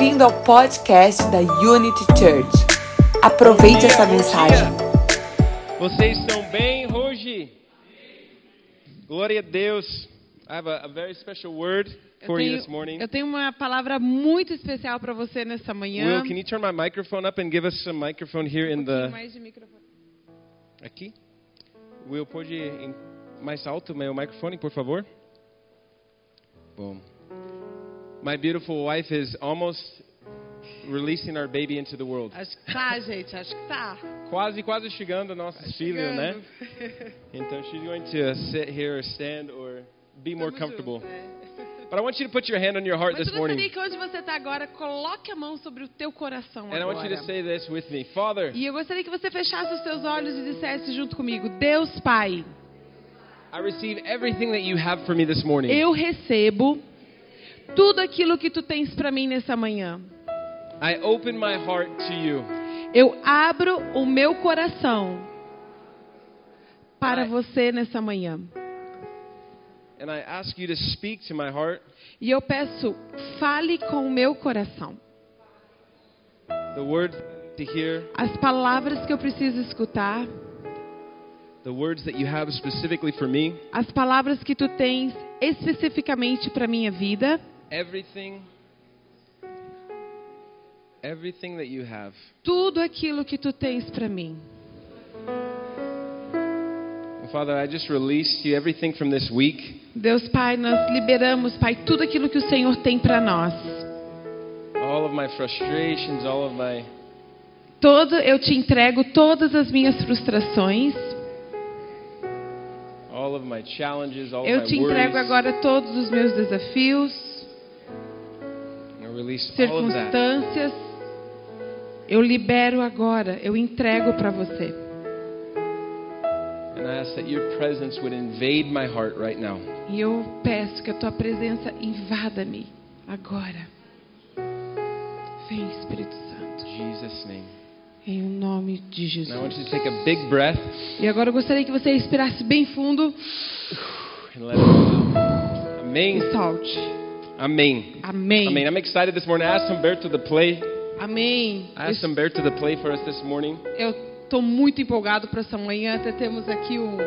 Bem-vindo ao podcast da Unity Church. Aproveite essa mensagem. Vocês estão bem hoje? Glória a Deus. I have a, a very special word Eu for you tenho, this morning. eu tenho uma palavra muito especial para você nessa manhã. Will, can you turn my microphone up and give us some microphone here in Um pouquinho the mais de microfone. aqui? Will, pode mais alto meu microfone, por favor? Bom. My beautiful wife is almost releasing our baby into the world. Acho que tá, gente, acho que tá. Quase, quase chegando nossos filhos, né? Chegando. Então she's going to sit here or stand or be more comfortable. é. But I want you to put your hand on your heart Mas this eu morning. que onde você está agora, coloque a mão sobre o teu coração And I want you to agora. say this with me. Father, E eu gostaria que você fechasse os seus olhos e dissesse junto comigo: Deus Pai, I receive everything that you have for me this morning. eu recebo tudo aquilo que tu tens para mim nessa manhã. I open my heart to you. Eu abro o meu coração para Ai. você nessa manhã. And I ask you to speak to my heart E eu peço, fale com o meu coração. the words to hear, As palavras que eu preciso escutar, the words that you have specifically for me, as palavras que tu tens especificamente para minha vida, everything everything that you have. tudo aquilo que tu tens para mim. Father, I just release to you everything from this week. Deus Pai, nós liberamos, Pai, tudo aquilo que o Senhor tem para nós. All of my frustrations, all of my Todo, eu te entrego todas as minhas frustrações. all of my challenges, all Eu te entrego agora todos os meus desafios, circunstâncias. Eu libero agora, eu entrego para você. Right. E eu peço que a tua presença invada-me agora. Vem, Espírito Santo, Jesus' name. em nome de Jesus. to take a big breath E agora eu gostaria que você respirasse bem fundo. Amém. e solte. Amém. Amém. Amém. I'm excited this morning. I asked Humberto to play. Amém. I asked Humberto to play for us this morning. Eu estou muito empolgado para essa manhã. Até temos aqui um,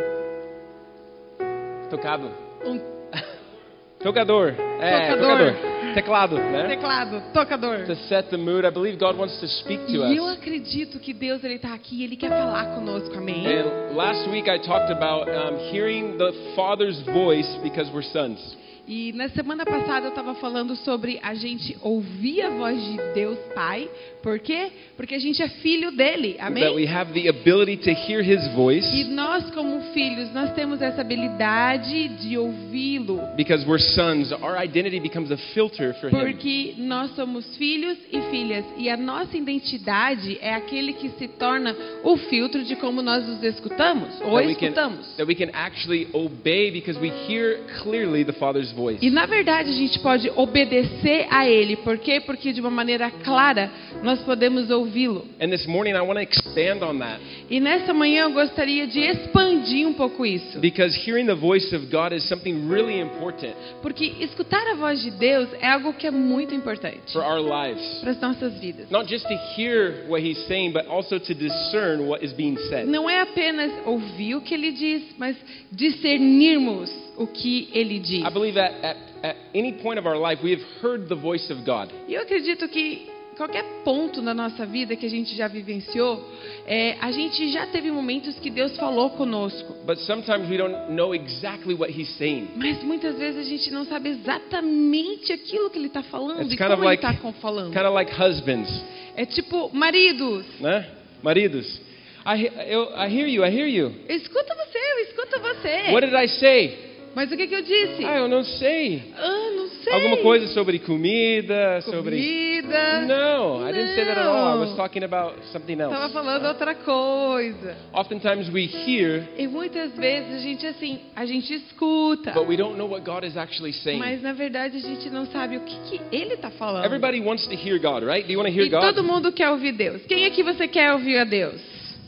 Tocado. um Tocador. É, Tocador. tocador. Teclado, né? teclado, tocador. To set the mood. I believe God wants to speak to E eu us. acredito que Deus ele está aqui Ele quer falar conosco. Amém. And last week I talked about um, hearing the Father's voice because we're sons. E na semana passada eu estava falando sobre a gente ouvir a voz de Deus Pai. Por quê? Porque a gente é filho dele. That we Amém? have the ability to hear His voice E nós, como filhos, nós temos essa habilidade de ouvi-lo. because we're sons. Our identity becomes a filter for Him. Porque nós somos filhos e filhas. E a nossa identidade é aquele que se torna o filtro de como nós nos escutamos ou That we, can, escutamos. that we can actually obey because we hear clearly the Father's voice. E na verdade a gente pode obedecer a Ele. Por quê? Porque de uma maneira clara nós podemos ouvi-lo. And this morning I want to expand on that E nessa manhã eu gostaria de expandir um pouco isso. because hearing the voice of God is something really important Porque escutar a voz de Deus é algo que é muito importante for our lives. para as nossas vidas. Not just to hear what He's saying, but also to discern what is being said. Não é apenas ouvir o que Ele diz, mas discernirmos o que Ele diz. I believe that at, at any point of our life we have heard the voice of God. E eu acredito que qualquer ponto na nossa vida que a gente já vivenciou, é, a gente já teve momentos que Deus falou conosco. But sometimes we don't know exactly what He's saying. Mas muitas vezes a gente não sabe exatamente aquilo que ele está falando It's e como ele está falando. Kind of like husbands, É tipo, maridos, né? Maridos. I, eu, I hear you, I hear you. eu escuto você, eu escuto você. What did I say? Mas o que, que eu disse? Ah, eu não sei. Ah, não sei. Alguma coisa sobre comida, sobre... Comida. No, I didn't say that at all. I was Não. talking about something else. Estava falando outra coisa. Oftentimes we hear, E muitas vezes a gente assim, a gente escuta, but we don't know what God is actually saying. mas na verdade a gente não sabe o que, que ele está falando. Everybody wants to hear God, right? Do you want to hear E God? todo mundo quer ouvir Deus. Quem aqui você quer ouvir a Deus?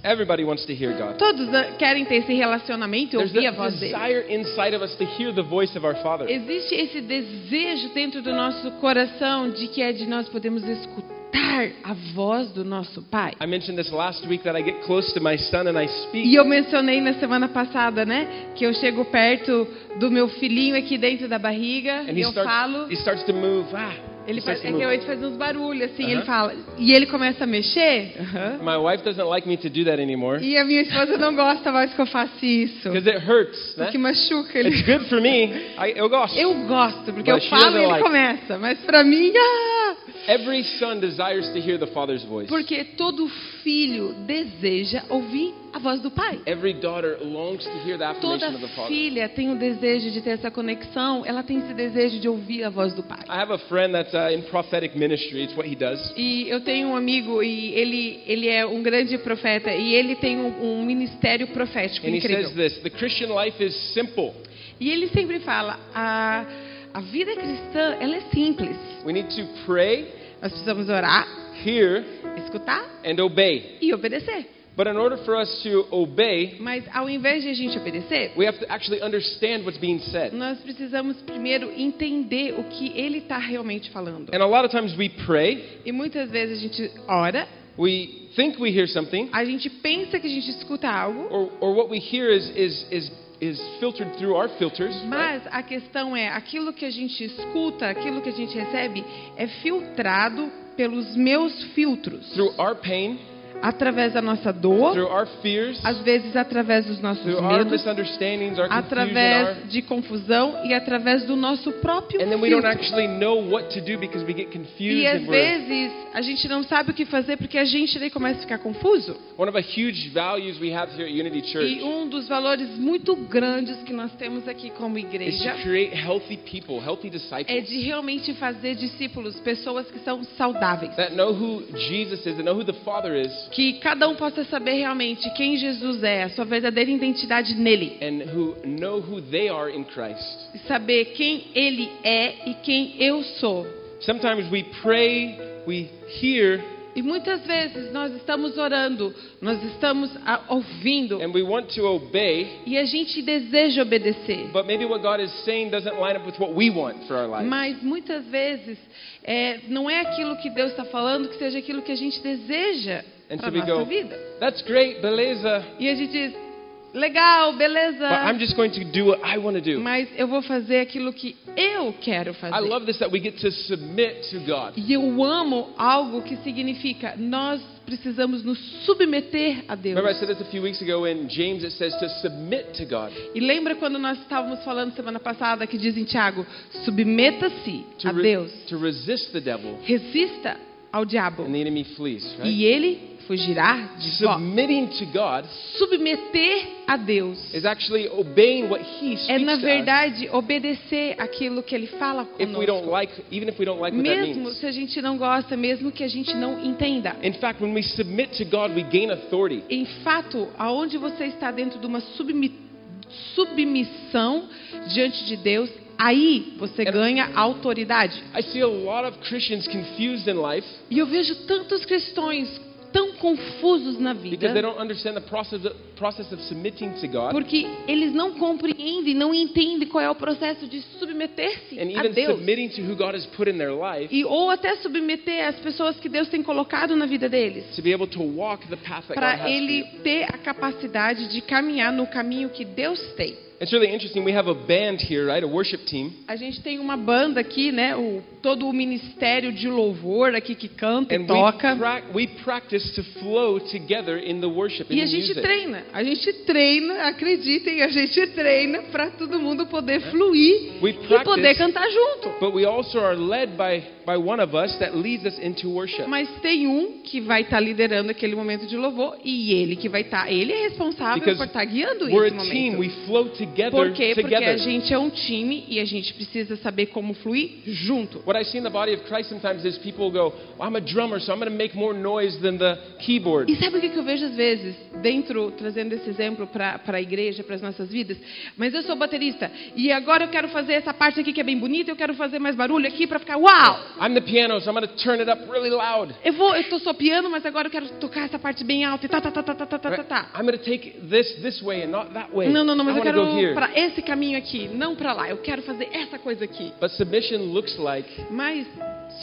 Everybody wants to hear God. Todos ah, querem ter esse relacionamento e There's ouvir a voz dele. desire inside of us to hear the voice of our Father. Existe esse desejo dentro do nosso coração de que é de nós podemos escutar a voz do nosso Pai. I mentioned this last week that I get close to my son and I speak. E eu mencionei na semana passada, né, que eu chego perto do meu filhinho aqui dentro da barriga And e eu starts, fao. he starts to move. Ah, Ele faz, é que faz uns barulhos assim, Aham. ele fala. E ele começa a mexer. aham. My wife doesn't like me to do that anymore E a minha esposa não gosta mais que eu faça isso. because it hurts. né? Porque machuca ele. It's good for me. I, eu gosto. Eu gosto, porque But eu falo e ele like. começa. Mas pra mim, ah! Every son desires to hear the Father's voice. Porque todo filho deseja ouvir a voz do pai. Every daughter longs to hear the Toda affirmation of the Father. filha tem o desejo de ter essa conexão, ela tem esse desejo de ouvir a voz do pai. I have a friend that's uh, in prophetic ministry. It's what he does. E eu tenho um amigo e ele ele é um grande profeta e ele tem um, um ministério profético And he incrível. says this The Christian life is simple. E ele sempre fala a a vida cristã ela é simples. We need to pray, Nós precisamos orar, hear, escutar and obey. e obedecer. But in order for us to obey, Mas ao invés de a gente obedecer, we have to actually understand what's being said. nós precisamos primeiro entender o que ele está realmente falando. And a lot of times we pray, E muitas vezes a gente ora, we think we hear something, a gente pensa que a gente escuta algo, or, or what we hear is, is, is, is filtered through our filters. right? mas a questão é aquilo que a gente escuta, aquilo que a gente recebe é filtrado pelos meus filtros, Through our pain, através da nossa dor, through our fears, às vezes através dos nossos through our medos, através de confusão e através do nosso próprio filtro. E às vezes a gente não sabe o que fazer porque a gente daí começa a ficar confuso. One of the huge values we have here at Unity E Church um dos valores muito grandes que nós temos aqui como is igreja to create healthy people, healthy é de realmente fazer discípulos, pessoas que são saudáveis. that know who Jesus is, that know who the Father is, Que cada um possa saber realmente quem Jesus é, a sua verdadeira identidade nele. and who know who they are in Christ. E saber quem ele é e quem eu sou. Sometimes we pray, we hear, E muitas vezes nós estamos orando, nós estamos ah, ouvindo and we want to obey, e a gente deseja obedecer. Mas muitas vezes é, não é aquilo que Deus está falando que seja aquilo que a gente deseja And so we nossa go, vida. That's great, beleza, E a gente diz, legal, beleza, but I'm just going to do what I want to do. mas eu vou fazer aquilo que eu quero fazer. I love this that we get to submit to God. E eu amo algo que significa nós precisamos nos submeter a Deus. Remember, I said this a few weeks ago in James, it says to submit to God, E lembra quando nós estávamos falando semana passada que diz em Tiago, submeta-se to, a Deus, to resist the devil, resista ao diabo and the enemy flees. Right? e ele fugirá de vós. Submitting to God Submeter a Deus is actually obeying what He speaks é na verdade obedecer aquilo que ele fala conosco. like, like Mesmo se a gente não gosta, mesmo que a gente não entenda. In fact, when we submit to God, we gain authority. Em fato, aonde você está dentro de uma submi- submissão diante de Deus, aí você ganha autoridade. I see a lot of Christians confused in life E eu vejo tantos cristãos tão confusos na because they vida don't understand the process of, process of submitting to God porque eles não compreendem, não entendem qual é o processo de submeter-se and a even Deus. submitting to who God has put in their life E, ou até submeter as pessoas que Deus tem colocado na vida deles. Para ele ter a capacidade de caminhar no caminho que Deus tem. It's really interesting. We have a band here, right? A worship team. A gente tem uma banda aqui, né? O, todo o ministério de louvor aqui que canta e And we, toca. prac- we practice to flow together in the worship, E a gente music. treina. A gente treina, acreditem, a gente treina para todo mundo poder fluir We e poder practice, cantar junto. but we also are led by, by one of us that leads us into worship. Mas tem um que vai estar liderando aquele momento de louvor e ele que vai estar, ele é responsável Because por estar guiando We're esse a team. momento. We flow together. Por quê? Porque a together. gente é um time e a gente precisa saber como fluir junto. What I see in the body of Christ sometimes is people go, well, I'm a drummer, so I'm going to make more noise than the, keyboard. E sabe o que eu vejo às vezes, dentro, trazendo esse exemplo para a igreja, para as nossas vidas? Mas eu sou baterista e agora eu quero fazer essa parte aqui que é bem bonita, eu quero fazer mais barulho aqui para ficar uau! I'm the piano, so I'm going to turn it up really loud. Eu vou, eu tô só piano, mas agora eu quero tocar essa parte bem alta e tá, tá, tá, tá, tá, tá, tá, tá. I'm going to take this this way and not that way. Não, não, não, mas eu quero para esse caminho aqui, não para lá. Eu quero fazer essa coisa aqui. But submission looks like Mas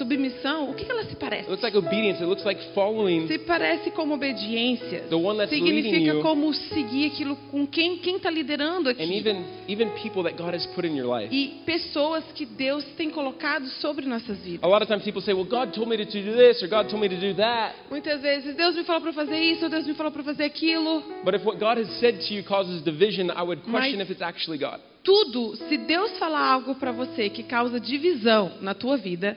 submissão, o que ela se parece? it looks like obedience. It looks like following Se parece como obediência. the one that's leading Significa you, como seguir aquilo com quem quem está liderando aqui. and even even people that God has put in your life. E pessoas que Deus tem colocado sobre nossas vidas. A lot of times people say, "Well, God told me to do this or God told me to do that." Muitas vezes Deus me falou para fazer isso, ou Deus me falou para fazer aquilo. But if what God has said to you causes division, I would question Mas- if it's actually God. Tudo, se Deus falar algo para você que causa divisão na tua vida,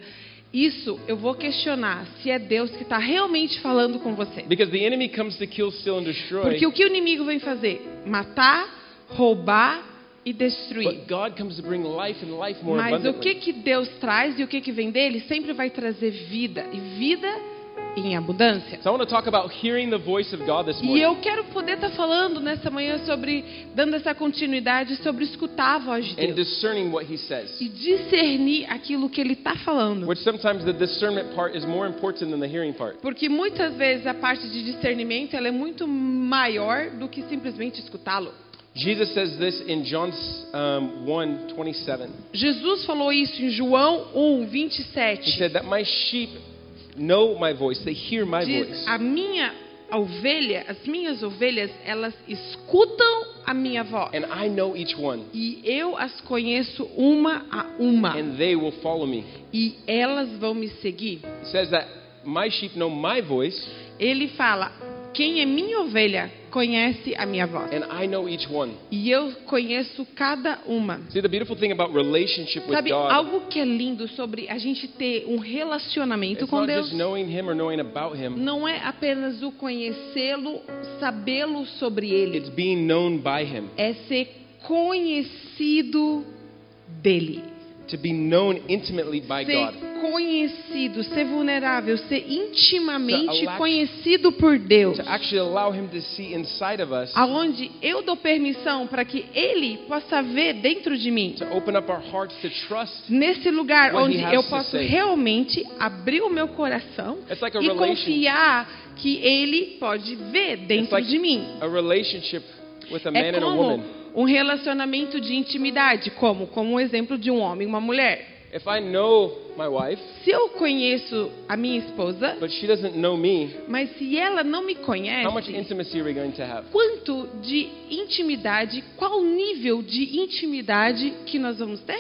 isso eu vou questionar se é Deus que está realmente falando com você. Because the enemy comes to kill, steal, and destroy. Porque o que o inimigo vem fazer? Matar, roubar e destruir. But God comes to bring life and life more Mas o abundantly. que, que Deus traz e o que, que vem dele sempre vai trazer vida. E vida em abundância. So I want to talk about hearing the voice of God this E morning. eu quero poder estar falando nessa manhã sobre, dando essa continuidade, sobre escutar a voz de and Deus. discerning what he says. E discernir aquilo que ele está falando. Which sometimes the discernment part is more important than the hearing part. Porque muitas vezes a parte de discernimento ela é muito maior do que simplesmente escutá-lo. Jesus says this in John um, 1 27. Jesus falou isso em João 1, He 27. said that my sheep know my voice, they hear my Diz, voice. a minha ovelha, as minhas ovelhas, elas escutam a minha voz. And I know each one, E eu as conheço uma a uma. and they will follow me. E elas vão me seguir. He says that my sheep know my voice, Ele fala: quem é minha ovelha conhece a minha voz. and I know each one. E eu conheço cada uma. See, the beautiful thing about relationship with Sabe, God, algo que é lindo sobre a gente ter um relacionamento it's com not Deus just knowing Him or knowing about Him, não é apenas o conhecê-lo, sabê-lo sobre ele. it's being known by Him. É ser conhecido dele. To be known intimately by Ser God. conhecido, ser vulnerável, ser intimamente To allow- conhecido por Deus. To actually allow Him to see inside of us, Aonde eu dou permissão para que ele possa ver dentro de mim. to open up our hearts to trust. Nesse lugar What onde he has eu to posso say. realmente abrir o meu coração It's like a e relation- confiar que ele pode ver It's dentro like de mim. a relationship with a É man and a como woman. Um relacionamento de intimidade, como como o exemplo de um homem e uma mulher. If I know my wife, Se eu conheço a minha esposa, but she doesn't know me, mas se ela não me conhece, intimacy are we going to have? quanto de intimidade, qual nível de intimidade que nós vamos ter?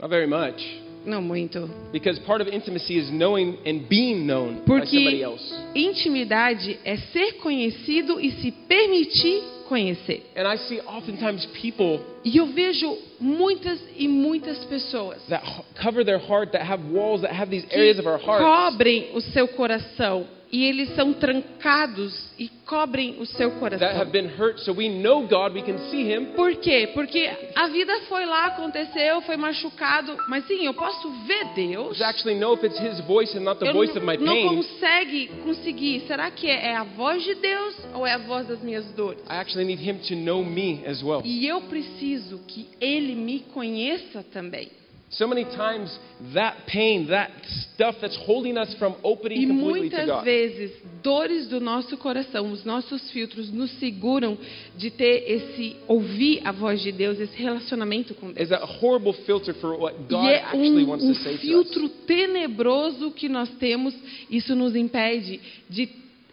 Not very much. Não muito. Because part of intimacy is knowing and being known by somebody Porque else. intimidade é ser conhecido e se permitir conhecer. And I see oftentimes people E eu vejo muitas e muitas pessoas that cover their heart, that have walls, that have these areas que of our hearts cobrem o seu coração e eles são trancados e cobrem o seu that coração. have been hurt. So we know God, we can see Him, Por quê? Porque a vida foi lá, aconteceu, foi machucado, mas sim, eu posso ver Deus. to actually know if it's His voice and not the Eu voice of não, consegue conseguir. Será que é a voz de Deus ou é a voz das minhas dores? I actually need Him to know me as well. E eu preciso que Ele me conheça também. So many times, that pain, that stuff that's holding us from opening E completely to muitas God. vezes, dores do nosso coração, os nossos filtros nos seguram de ter esse ouvir a voz de Deus, esse relacionamento com Deus. is a horrible filter for what God e é actually um, wants um to say to us. filtro tenebroso que nós temos, isso nos impede de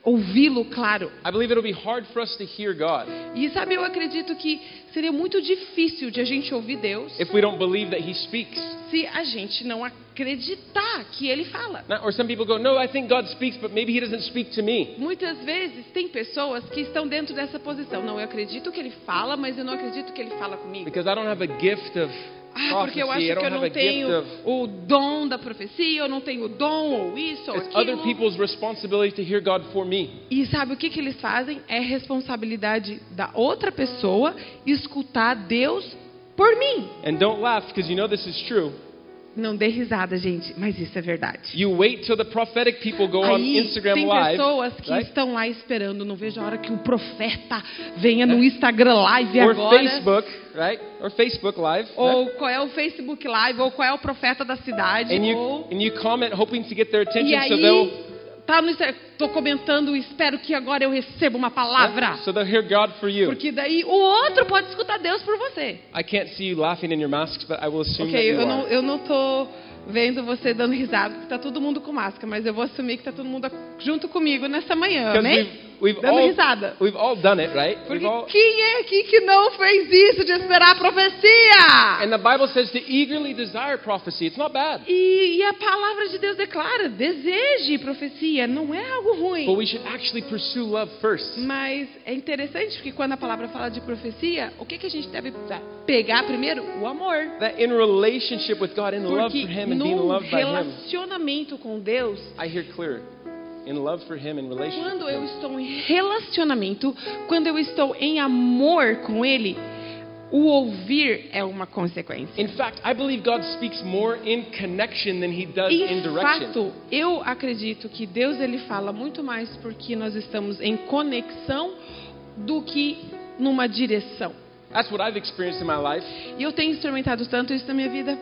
ouvi-lo claro. I believe it'll be hard for us to hear God E sabe, eu acredito que seria muito difícil de a gente ouvir Deus if we don't believe that He speaks. se a gente não acreditar que Ele fala. Not- or some people go, No, I think God speaks, but maybe He doesn't speak to me. Muitas vezes tem pessoas que estão dentro dessa posição. Não, eu acredito que Ele fala, mas eu não acredito que Ele fala comigo. Because I don't have a gift of Ah, porque eu acho que eu não tenho of. o dom da profecia, eu não tenho o dom ou isso ou It's other aquilo. people's responsibility to hear God for me. E sabe o que, que eles fazem? É responsabilidade da outra pessoa escutar Deus por mim. And don't laugh because you know this is true. Não dê risada, gente, mas isso é verdade. You wait till the prophetic people go on Aí Instagram tem Live. pessoas que right? estão lá esperando, não vejo a hora que o profeta venha no Instagram Live Or agora. Facebook, right? Or Facebook Live. right? Ou qual é o Facebook Live, ou qual é o profeta da cidade, And you, ou... and you comment hoping to get their attention E so they'll, aí, tá no Instagram, tô comentando, espero que agora eu receba uma palavra. so they'll hear God for you. Porque daí o outro pode escutar Deus por você. I can't see you laughing in your masks, but I will assume Ok, that you eu não, are. eu não tô vendo você dando risada, porque tá todo mundo com máscara, mas eu vou assumir que tá todo mundo junto comigo nessa manhã, amém? We've, Dando all, risada. we've all done it, right? Porque all, quem é aqui que não fez isso de esperar a profecia? and the Bible says to eagerly desire prophecy. It's not bad. E, e a palavra de Deus declara: deseje profecia, não é algo ruim. But we should actually pursue love first. Mas é interessante porque quando a palavra fala de profecia, o que, que a gente deve pegar primeiro? O amor. That in relationship with God, in love for Him, and being loved by Him, relacionamento com Deus, I hear clear. In love for Him, in relationship. quando eu estou em relacionamento, quando eu estou em amor com Ele, o ouvir é uma consequência. In fact, I believe God speaks more in connection than He does in direction. fato, eu acredito que Deus ele fala muito mais porque nós estamos em conexão do que numa direção. That's what I've experienced in my life. E eu tenho experimentado tanto isso na minha vida.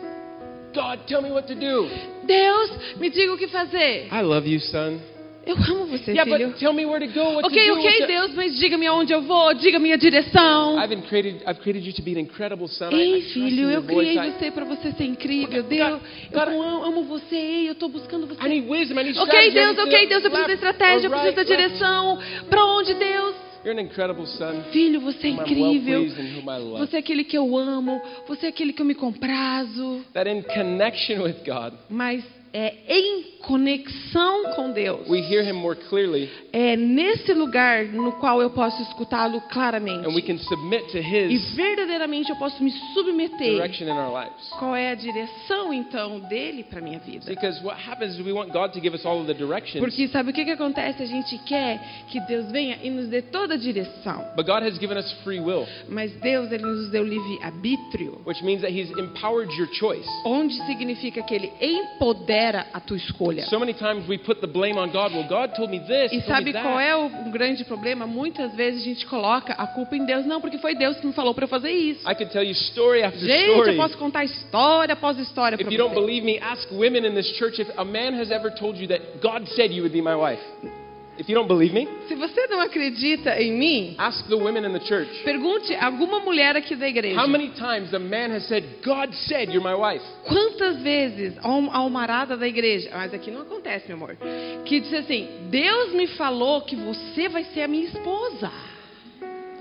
God, tell me what to do. Deus, me diga o que fazer. I love you, son. Eu amo você, Yeah, filho. but tell me where to go. What Ok, to do. ok, what Deus, mas diga-me aonde eu vou, diga minha direção. I've created. I've created you to be an incredible son. I- I Ei, trust filho, eu voice. criei I, você para você ser incrível. God, Deus, God, eu amo, amo você, eu estou buscando você. I need wisdom. I need Ok. I Deus, ok, Deus, eu preciso da estratégia, eu preciso da direção. Para onde, Deus? You're an incredible son. Filho, você é well incrível. I love. Você é aquele que eu amo, você é aquele que eu me comprazo. That in connection with God, Mas é em conexão com Deus. we hear Him more clearly, É nesse lugar no qual eu posso escutá-lo claramente. and we can submit to E verdadeiramente eu posso me submeter. direction in our lives. Qual é a direção então dele para minha vida? Porque sabe o que, que acontece? A gente quer que Deus venha e nos dê toda a direção. but God has given us free will, Mas Deus ele nos deu livre arbítrio, onde significa que ele empodera a tua escolha. So many times we put the blame on God. Well, God told me this, E sabe qual é o grande problema? Muitas vezes a gente coloca a culpa em Deus. Não, porque foi Deus que me falou para eu fazer isso. Gente, eu posso contar história após história para If you don't você. believe me, ask women in this church if a man has ever told you that God said you would be my wife. If you don't believe me, Se você não acredita em mim, ask the women in the church. pergunte a alguma mulher aqui da igreja. How many times a man has said, God said you're my wife? Quantas vezes a almarada da igreja, mas aqui não acontece, meu amor, que disse assim: Deus me falou que você vai ser a minha esposa.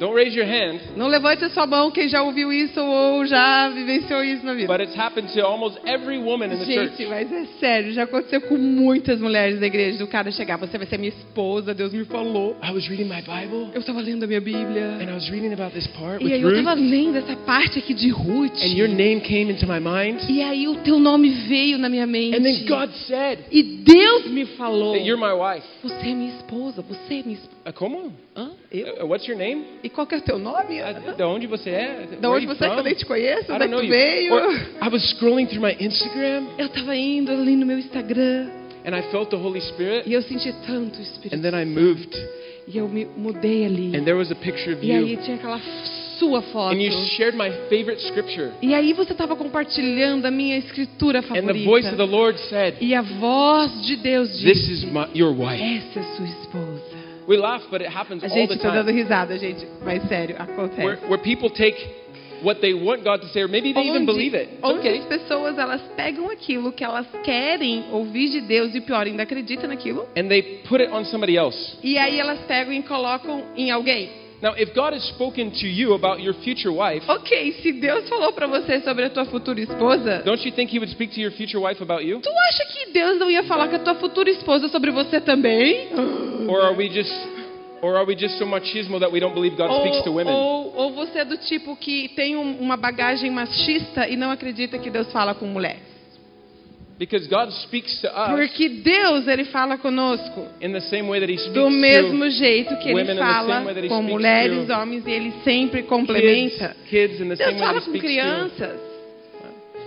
Don't raise your hand, Não levante a sua mão quem já ouviu isso ou já vivenciou isso na vida. but it's happened to almost every woman in the Gente, church. mas é sério, já aconteceu com muitas mulheres da igreja. Do cara chegar, você vai ser minha esposa, Deus me falou. I was reading my Bible Eu estava lendo a minha Bíblia. and I was reading about this part E aí eu estava lendo essa parte aqui de Ruth. and your name came into my mind. E aí o teu nome veio na minha mente. And then God said E Deus me falou. that you're my wife. Você é minha esposa, você é minha esposa. Uh, como? Hã? Eu? Uh, what's your name? E qual que é o teu nome? Uh, de onde você é? Da onde você é que eu nem te conheço? I Onde veio? Or I was scrolling through my Instagram Eu estava indo ali no meu Instagram and I felt the Holy Spirit e eu senti tanto o Espírito and then I moved E eu me mudei ali. and there was a picture of E aí you tinha aquela sua foto. and you shared my favorite scripture E aí você estava compartilhando a minha escritura and the voice of favorita. the Lord said, E a voz de Deus "This disse: is my, your wife." Essa é sua esposa. We laugh, but it happens A all gente the dando time. risada, gente. Mas sério, acontece. Where, where people take what they want God to say, or maybe they even believe it. It's onde okay. as pessoas elas pegam aquilo que elas querem ouvir de Deus e pior ainda acreditam naquilo And they put it on somebody else. e aí elas pegam e colocam em alguém. Now, if God has spoken to you about your future wife, Ok, se Deus falou pra você sobre a tua futura esposa, don't you think He would speak to your future wife about you? tu acha que Deus não ia falar com a tua futura esposa sobre você também? Or are we just, or are we just so machismo that we don't believe God speaks to Ou, women? ou, ou você é do tipo que tem um- uma bagagem machista e não acredita que Deus fala com mulher? Because God speaks to us Porque Deus ele fala conosco in the same way that He speaks do mesmo to jeito que ele fala com mulheres, homens e ele sempre complementa. Deus fala com crianças.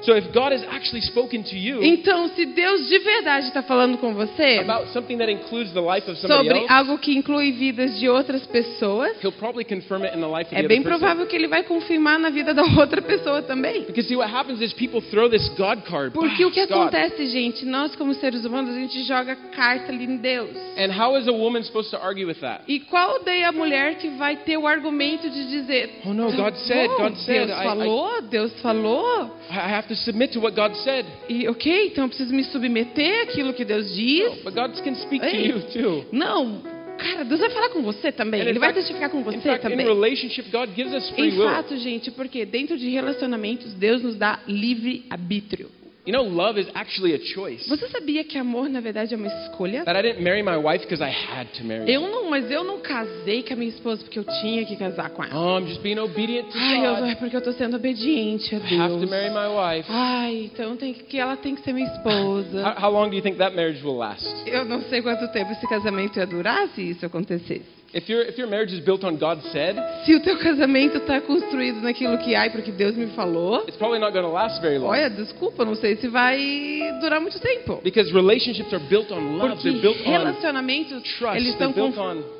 So if God has actually spoken to you Então, se Deus de verdade está falando com você about something that includes the life of somebody sobre else, algo que inclui vidas de outras pessoas, He'll probably confirm it in the life of é the bem other person. provável que ele vai confirmar na vida da outra pessoa também. Because see, what happens is people throw this God card. Porque o que acontece, gente, nós como seres humanos, a gente joga carta ali em Deus. And how is a woman supposed to argue with that? E qual daí a mulher que vai ter o argumento de dizer: Oh, no, God "Tá said, bom, God said, Deus I- I- falou, Deus falou. I have to submit to what God said. E ok, então eu preciso me submeter àquilo que Deus diz. But God can speak to you too. Não, cara, Deus vai falar com você também. And Ele vai testificar com você fact, também. relationship, God gives us free Em fato, gente, porque dentro de relacionamentos, Deus nos dá livre arbítrio. You know, love is actually a choice. Você sabia que amor, na verdade, é uma escolha? That I didn't marry my wife because I had to marry Eu não, mas eu não casei com a minha esposa porque eu tinha que casar com ela. Oh, I'm just being obedient to Ai, eu, God. é porque eu tô sendo obediente a I have to Deus. marry my wife. Ai, então tem que, que ela tem que ser minha esposa. How, how long do you think that marriage will last? Eu não sei quanto tempo esse casamento ia durar se isso acontecesse. If your if your marriage is built on God said, Se o teu casamento está construído naquilo que ai, porque Deus me falou, it's probably not going to last very long. olha, desculpa, não sei se vai durar muito tempo. Because relationships are built on love. Porque They're built on relacionamentos, trust, eles estão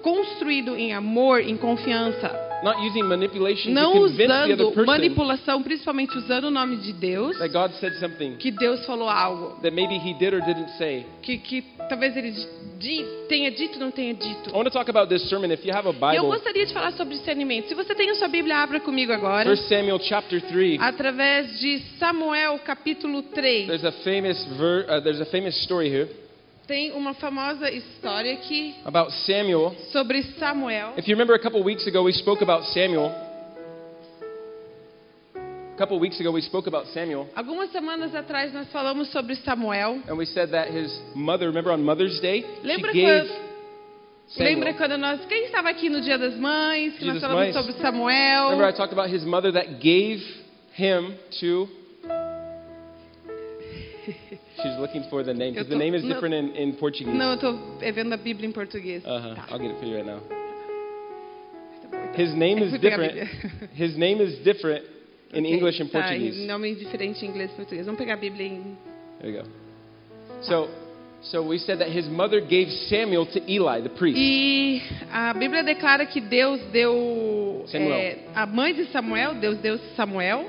construídos em amor, em confiança. Not using manipulation Não to convince the other usando person manipulação, principalmente usando o nome de Deus, that God said something que Deus falou algo. that maybe He did or didn't say. Que, que talvez ele di- tenha dito ou não tenha dito. I want to talk about this sermon. If you have a E eu Bible, gostaria de falar sobre discernimento. Se você tem a sua Bíblia, abra comigo agora. 1 Samuel chapter 3. Através de Samuel, capítulo 3. There's a famous ver, uh, there's a famous story here Tem uma famosa história aqui about Samuel. sobre Samuel. If you remember a couple weeks ago we spoke about Samuel. A couple weeks ago we spoke about Samuel Algumas semanas atrás nós falamos sobre Samuel. and we said that his mother, remember on Mother's Day, Lembra she gave quando- Samuel. Lembra quando nós. Quem estava aqui no Dia das Mães? Que Dia nós falamos Mães. sobre Samuel. Remember I talked about his mother that gave him to She's looking for the name because the tô- name is não. different in, in Portuguese. Não, eu estou vendo a Bíblia em português. Uh-huh. Tá. I'll get it for you right now. Tá então. His name is different. His name is different in Ok, English and tá, Portuguese. em nome diferente em inglês e português. Vamos pegar a Bíblia em. There you go. So, so we said that his mother gave Samuel to Eli, the priest. E a Bíblia declara que Deus deu. É, a mãe de Samuel, Deus deu Samuel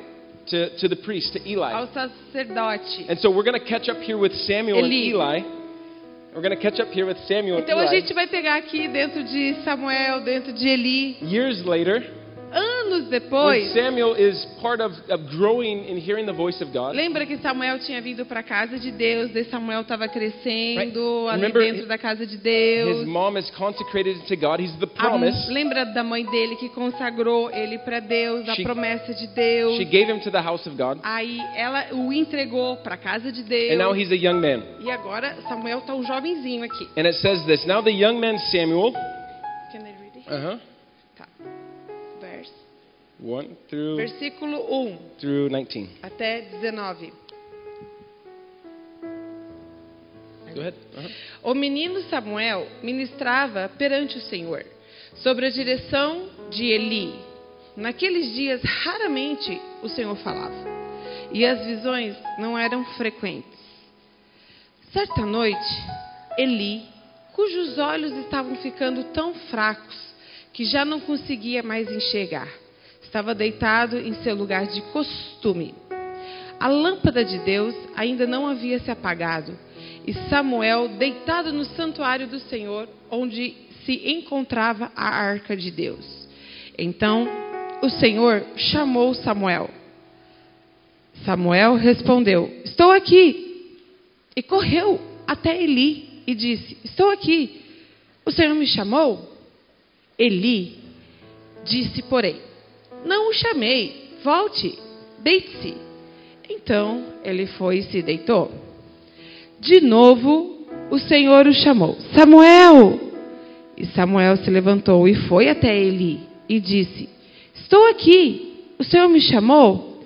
To, to the priest, to Eli. ao sacerdote. And so we're going to catch up here with Samuel and Eli. We're going to catch up here with Samuel Então and a Eli. gente vai pegar aqui dentro de Samuel, dentro de Eli, Years later, anos when depois. Samuel is part of, of growing and hearing the voice of God. Lembra que Samuel tinha vindo para a casa de Deus, daí Samuel estava crescendo ali dentro da casa de Deus. His mom is consecrated to God. He's the A- promise. lembra da mãe dele que consagrou ele para Deus, a She- promessa de Deus. She gave him to the house of God. Aí ela o entregou para a casa de Deus. And now he's a young man. E agora Samuel está um jovenzinho aqui. And it says this Now the young man Samuel, Can I read it? uh huh. 1 through, Versículo 1 through 19. até 19. Go ahead. Uh-huh. O menino Samuel ministrava perante o Senhor, sob a direção de Eli. Naqueles dias, raramente o Senhor falava, e as visões não eram frequentes. Certa noite, Eli, cujos olhos estavam ficando tão fracos que já não conseguia mais enxergar, estava deitado em seu lugar de costume. A lâmpada de Deus ainda não havia se apagado, e Samuel deitado no santuário do Senhor, onde se encontrava a arca de Deus. Então o Senhor chamou Samuel. Samuel respondeu: Estou aqui. E correu até Eli e disse: Estou aqui. O Senhor me chamou? Eli disse, porém: Não o chamei. Volte, deite-se. Então ele foi e se deitou. De novo, o Senhor o chamou: Samuel! E Samuel se levantou e foi até Eli e disse: Estou aqui. O Senhor me chamou?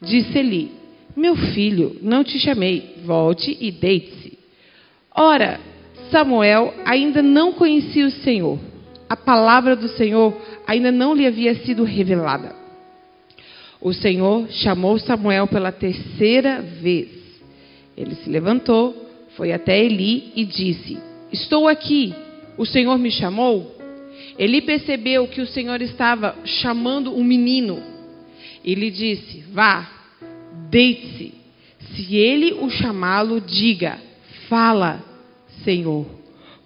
Disse Eli: Meu filho, não te chamei. Volte e deite-se. Ora, Samuel ainda não conhecia o Senhor. A palavra do Senhor ainda não lhe havia sido revelada. O Senhor chamou Samuel pela terceira vez. Ele se levantou, foi até Eli e disse: Estou aqui. O Senhor me chamou? Eli percebeu que o Senhor estava chamando um menino. E lhe disse: Vá, deite-se. Se ele o chamá-lo, diga: Fala, Senhor,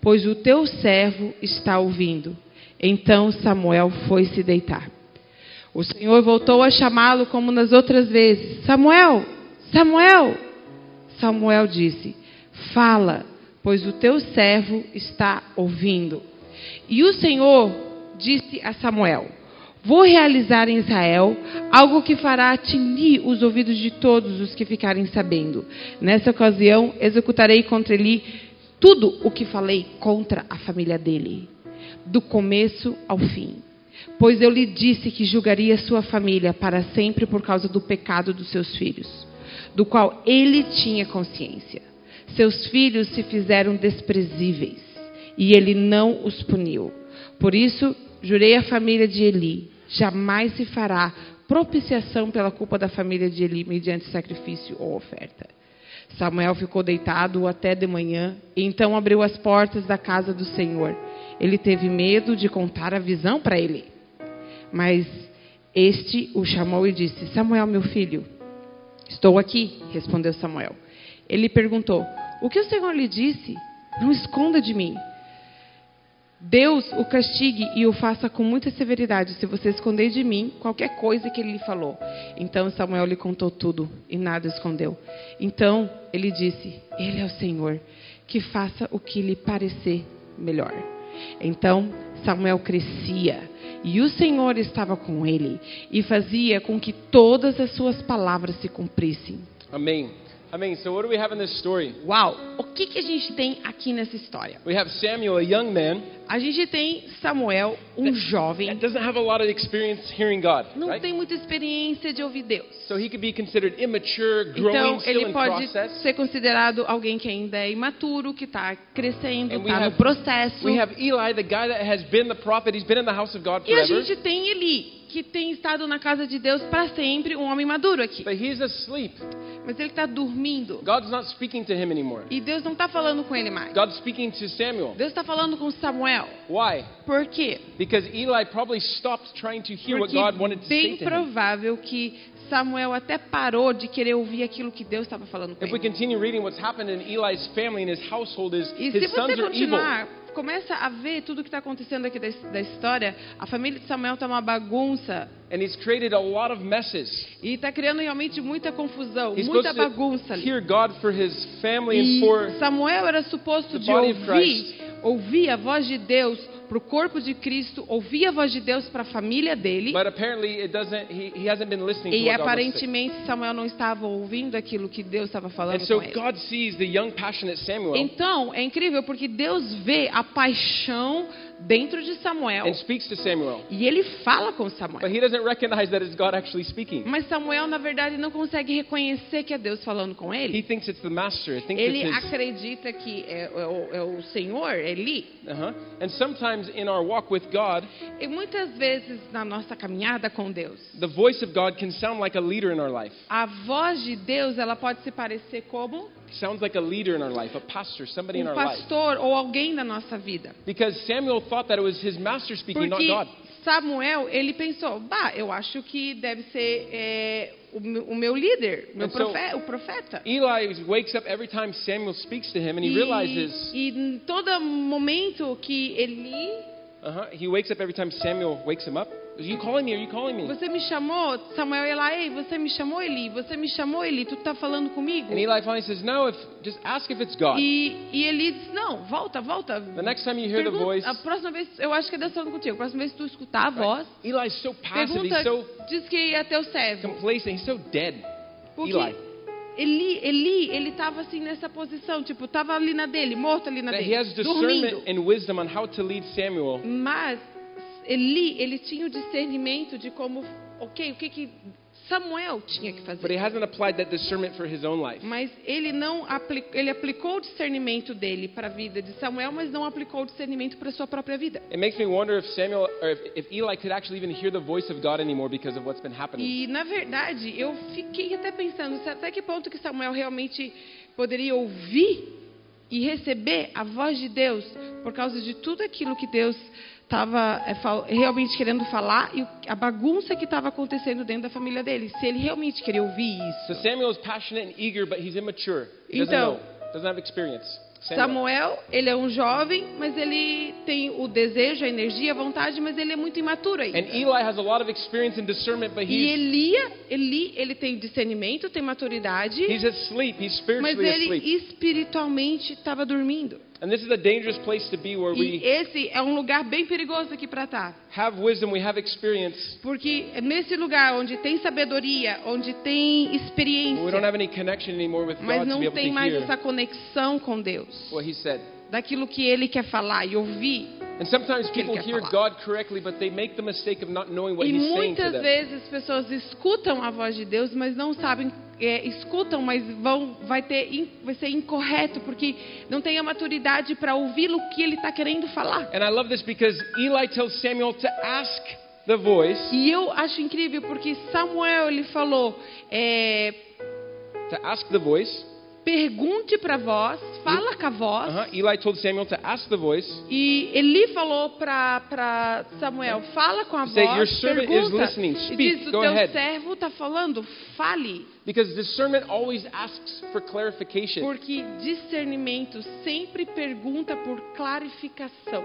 pois o teu servo está ouvindo. Então Samuel foi se deitar. O Senhor voltou a chamá-lo como nas outras vezes: Samuel, Samuel. Samuel disse: Fala, pois o teu servo está ouvindo. E o Senhor disse a Samuel: Vou realizar em Israel algo que fará atingir os ouvidos de todos os que ficarem sabendo. Nessa ocasião, executarei contra ele tudo o que falei contra a família dele, do começo ao fim. Pois eu lhe disse que julgaria sua família para sempre por causa do pecado dos seus filhos, do qual ele tinha consciência. Seus filhos se fizeram desprezíveis e ele não os puniu. Por isso, jurei à família de Eli: jamais se fará propiciação pela culpa da família de Eli mediante sacrifício ou oferta. Samuel ficou deitado até de manhã e então abriu as portas da casa do Senhor. Ele teve medo de contar a visão para ele. Mas este o chamou e disse: Samuel, meu filho, estou aqui, respondeu Samuel. Ele perguntou: O que o Senhor lhe disse? Não esconda de mim. Deus o castigue e o faça com muita severidade se você esconder de mim qualquer coisa que ele lhe falou. Então Samuel lhe contou tudo e nada escondeu. Então ele disse: Ele é o Senhor, que faça o que lhe parecer melhor. Então Samuel crescia e o Senhor estava com ele e fazia com que todas as suas palavras se cumprissem. Amém. Amém. So what do we have in this story? Uau! O que, que a gente tem aqui nessa história? We have Samuel, a young man A gente tem Samuel, um jovem, that doesn't have a lot of experience hearing God, não right? tem muita experiência de ouvir Deus. So he could be considered immature, growing, Então, still ele in pode process. ser considerado alguém que ainda é imaturo, que está crescendo, está no have- processo. We have Eli, the guy that has been the prophet. He's been in the house of God E a forever, gente tem Eli, que tem estado na casa de Deus para sempre, um homem maduro aqui. but he's asleep. Mas ele está dormindo. God's not speaking to him anymore. E Deus não está falando com ele mais. God's speaking to Samuel. Deus está falando com Samuel. Why? Por quê? Because Eli probably stopped trying to hear what Porque God wanted to say to him. provável que Samuel até parou de querer ouvir aquilo que Deus estava falando com If we ele. continue reading what's happened in Eli's family and his household is E his sons are evil. Começa a ver tudo que está acontecendo aqui da, da história, a família de Samuel está uma bagunça And he's created a lot of messes. e está criando realmente muita confusão, He's muita bagunça ali. hear God for his family E and for Samuel era suposto de ouvir, ouvir a voz de Deus para o corpo de Cristo, ouvir a voz de Deus para a família dele. he, he hasn't been listening to E aparentemente Samuel não estava ouvindo aquilo que Deus estava falando And so com ele. God sees the young passionate Samuel Então, é incrível porque Deus vê a paixão dentro de Samuel and speaks to Samuel. e ele fala com But Samuel. he doesn't recognize that it's God actually speaking. Mas Samuel, na verdade, não consegue reconhecer que é Deus falando com He ele. thinks it's the master. He thinks Ele acredita que é, é o, é o Senhor, Eli. uh-huh. And sometimes in our walk with God, E muitas vezes na nossa caminhada com Deus, the voice of God can sound like a leader in our life. a voz de Deus ela pode se parecer como sounds like a leader in our life, a pastor, somebody in um our life. pastor ou alguém da nossa vida. Because Samuel thought that it was his master speaking, not Porque God. Samuel, ele pensou, bah, eu acho que deve ser é, o, meu, líder, meu And so- profe- o profeta. Eli wakes up every time Samuel speaks to him, and he realizes, E, em todo momento que Eli, uh-huh, he wakes up every time Samuel wakes him up. Are you calling me? Are you calling me? você me chamou, Samuel ia lá, ei, você me chamou Eli, você me chamou Eli, tu tá falando comigo? And Eli finally says, No, if just ask if it's God. E, e Eli diz, não, volta, volta. The next time you hear the Pergunta- voice, a próxima vez, eu acho que é falando contigo, a próxima vez que tu escutar a voz, right? Eli's so passive, pergunta, he's so diz que é teu servo. complacent, he's so dead. Porque Eli. Eli, Eli, ele estava assim nessa posição, tipo, estava ali na dele, morto ali na That he dele, has dormindo. discernment and wisdom on how to lead Samuel. Mas Eli, ele tinha o discernimento de como, ok, o que que Samuel tinha que But fazer. he hasn't applied that discernment for his own life. Mas ele não apli- ele aplicou o discernimento dele para a vida de Samuel, mas não aplicou o discernimento para a sua própria vida. It makes me wonder if Samuel or if, if Eli could actually even hear the voice of God anymore because of what's been happening. E na verdade, eu fiquei até pensando até que ponto que Samuel realmente poderia ouvir e receber a voz de Deus por causa de tudo aquilo que Deus estava realmente querendo falar e a bagunça que estava acontecendo dentro da família dele. Se ele realmente queria ouvir So isso. Samuel is passionate and eager, but he's immature. He doesn't Então- know, doesn't have experience. Samuel. Ele é um jovem, mas ele tem o desejo, a energia, a vontade, mas ele é muito imaturo ainda. And Eli has a lot of experience and discernment, but E Elia, Eli, ele tem discernimento, tem maturidade, he's asleep. He's mas ele espiritualmente estava dormindo. And this is a dangerous place to be where E we esse é um lugar bem perigoso aqui para estar. have wisdom, we have experience, Porque é nesse lugar onde tem sabedoria, onde tem but we don't experiência, have any connection anymore with mas God to não be able tem to mais hear essa conexão com Deus, what he said. daquilo que ele quer falar e ouvir. And sometimes people quer hear. God correctly, but they make the mistake of not knowing what E he's saying to muitas them. vezes as pessoas escutam a voz de Deus, mas não sabem, é, escutam, mas vão, vai, ter, vai ser incorreto, porque não tem a maturidade para ouvir o que ele está querendo falar. And I love this because Eli tells Samuel to ask the voice, E eu acho incrível porque Samuel ele falou, é, to ask the voice. Pergunte para a voz, fala com a voz. Uh-huh. Eli told Samuel to ask the voice. E Eli falou para Samuel, fala com a Say, voz, "Your servant is pergunta. listening. e Speak. diz, o Go teu ahead." servo está falando, fale. Because discernment always asks for clarification. Porque discernimento sempre pergunta por clarificação.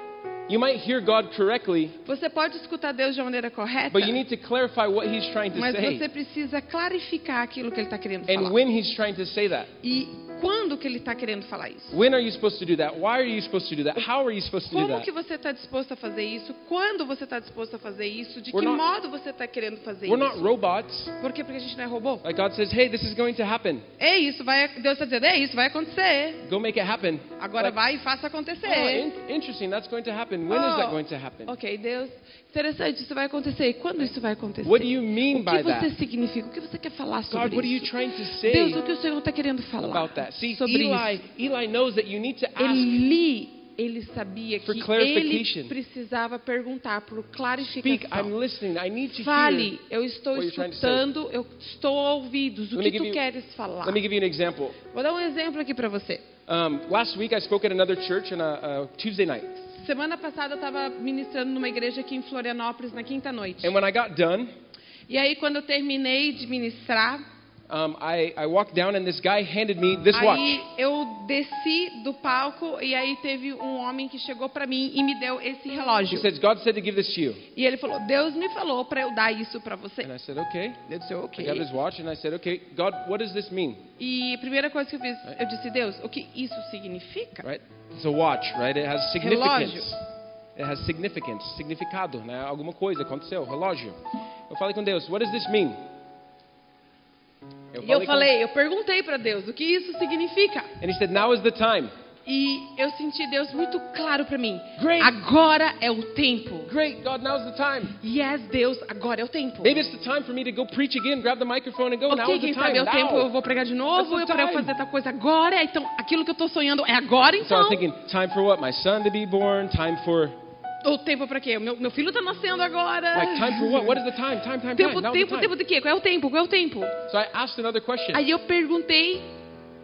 You might hear God correctly, Você pode escutar Deus de uma maneira correta, but you need to clarify what he's trying to mas say você precisa clarificar aquilo que ele está querendo and falar. when he's trying to say that. E quando que ele está querendo falar isso? When are you supposed to do that? Why are you supposed to do that? How are you supposed to do Como that? que você está disposto a fazer isso? Quando você está disposto a fazer isso? De We're que not- modo você está querendo fazer We're not isso? robots. Por quê? Porque a gente não é robô. Like God says, hey, this is going to happen. É isso, vai, Deus está dizendo, é isso, vai acontecer. Go make it happen. Agora Like, vai e faça acontecer. oh, in- interesting. That's going to happen. When is that Oh, going to happen? Ok, Deus, interessante, isso vai acontecer. E quando isso vai acontecer? What do you mean o que você that? significa? O que você quer falar God, sobre what are you isso? trying to say Deus, o que o Senhor está querendo falar about that? See, sobre Eli, isso? Eli knows that you need to ask. Eli, ele sabia For que clarification. ele precisava perguntar por Speak. I'm clarificação. listening. I need to hear. Fale, eu estou what you're trying to escutando, eu estou a ouvidos. O Let me que give tu you- queres falar? Let me give you an example. Vou dar um exemplo aqui para você. Um, last week, I spoke at another church on a, a Tuesday night. Semana passada eu estava ministrando numa igreja aqui em Florianópolis na quinta noite. And when I got done, E aí quando eu terminei de ministrar, um, I, I walked down and this guy handed me this aí watch. eu desci do palco e aí teve um homem que chegou para mim e me deu esse He relógio. said, God said to give this to you. E ele falou: "Deus me falou para eu dar isso para você". And I said, okay. Eu disse: I "OK". got his watch and I said, okay, God, what does this mean? E a primeira coisa que eu fiz, eu disse: "Deus, o que isso significa?" Right? It's a watch, right? It has Relógio. significance. It has significance, significado, né? Alguma coisa aconteceu, relógio. Eu falei com Deus, what does this mean? E eu com- falei, eu perguntei para Deus o que isso significa. And he said, now is the time. E eu senti Deus muito claro para mim. Great. Agora é o tempo. Great, God, now's the time. Yes, Deus, agora é o tempo. Maybe it's the time for me to go preach again, grab the microphone and go. now Ok, is the quem time. sabe é o now. tempo, eu vou pregar de novo, the para eu fazer tal coisa agora. Então, aquilo que eu estou sonhando é agora, So I was então. thinking, time for what? My son to be born. Time for O tempo para quê? Meu, meu filho está nascendo agora. like time for what? What is the time? Time, time, time. Tempo, tempo, tempo de quê? Qual é o tempo? Qual é o tempo? So I asked another question. Aí eu perguntei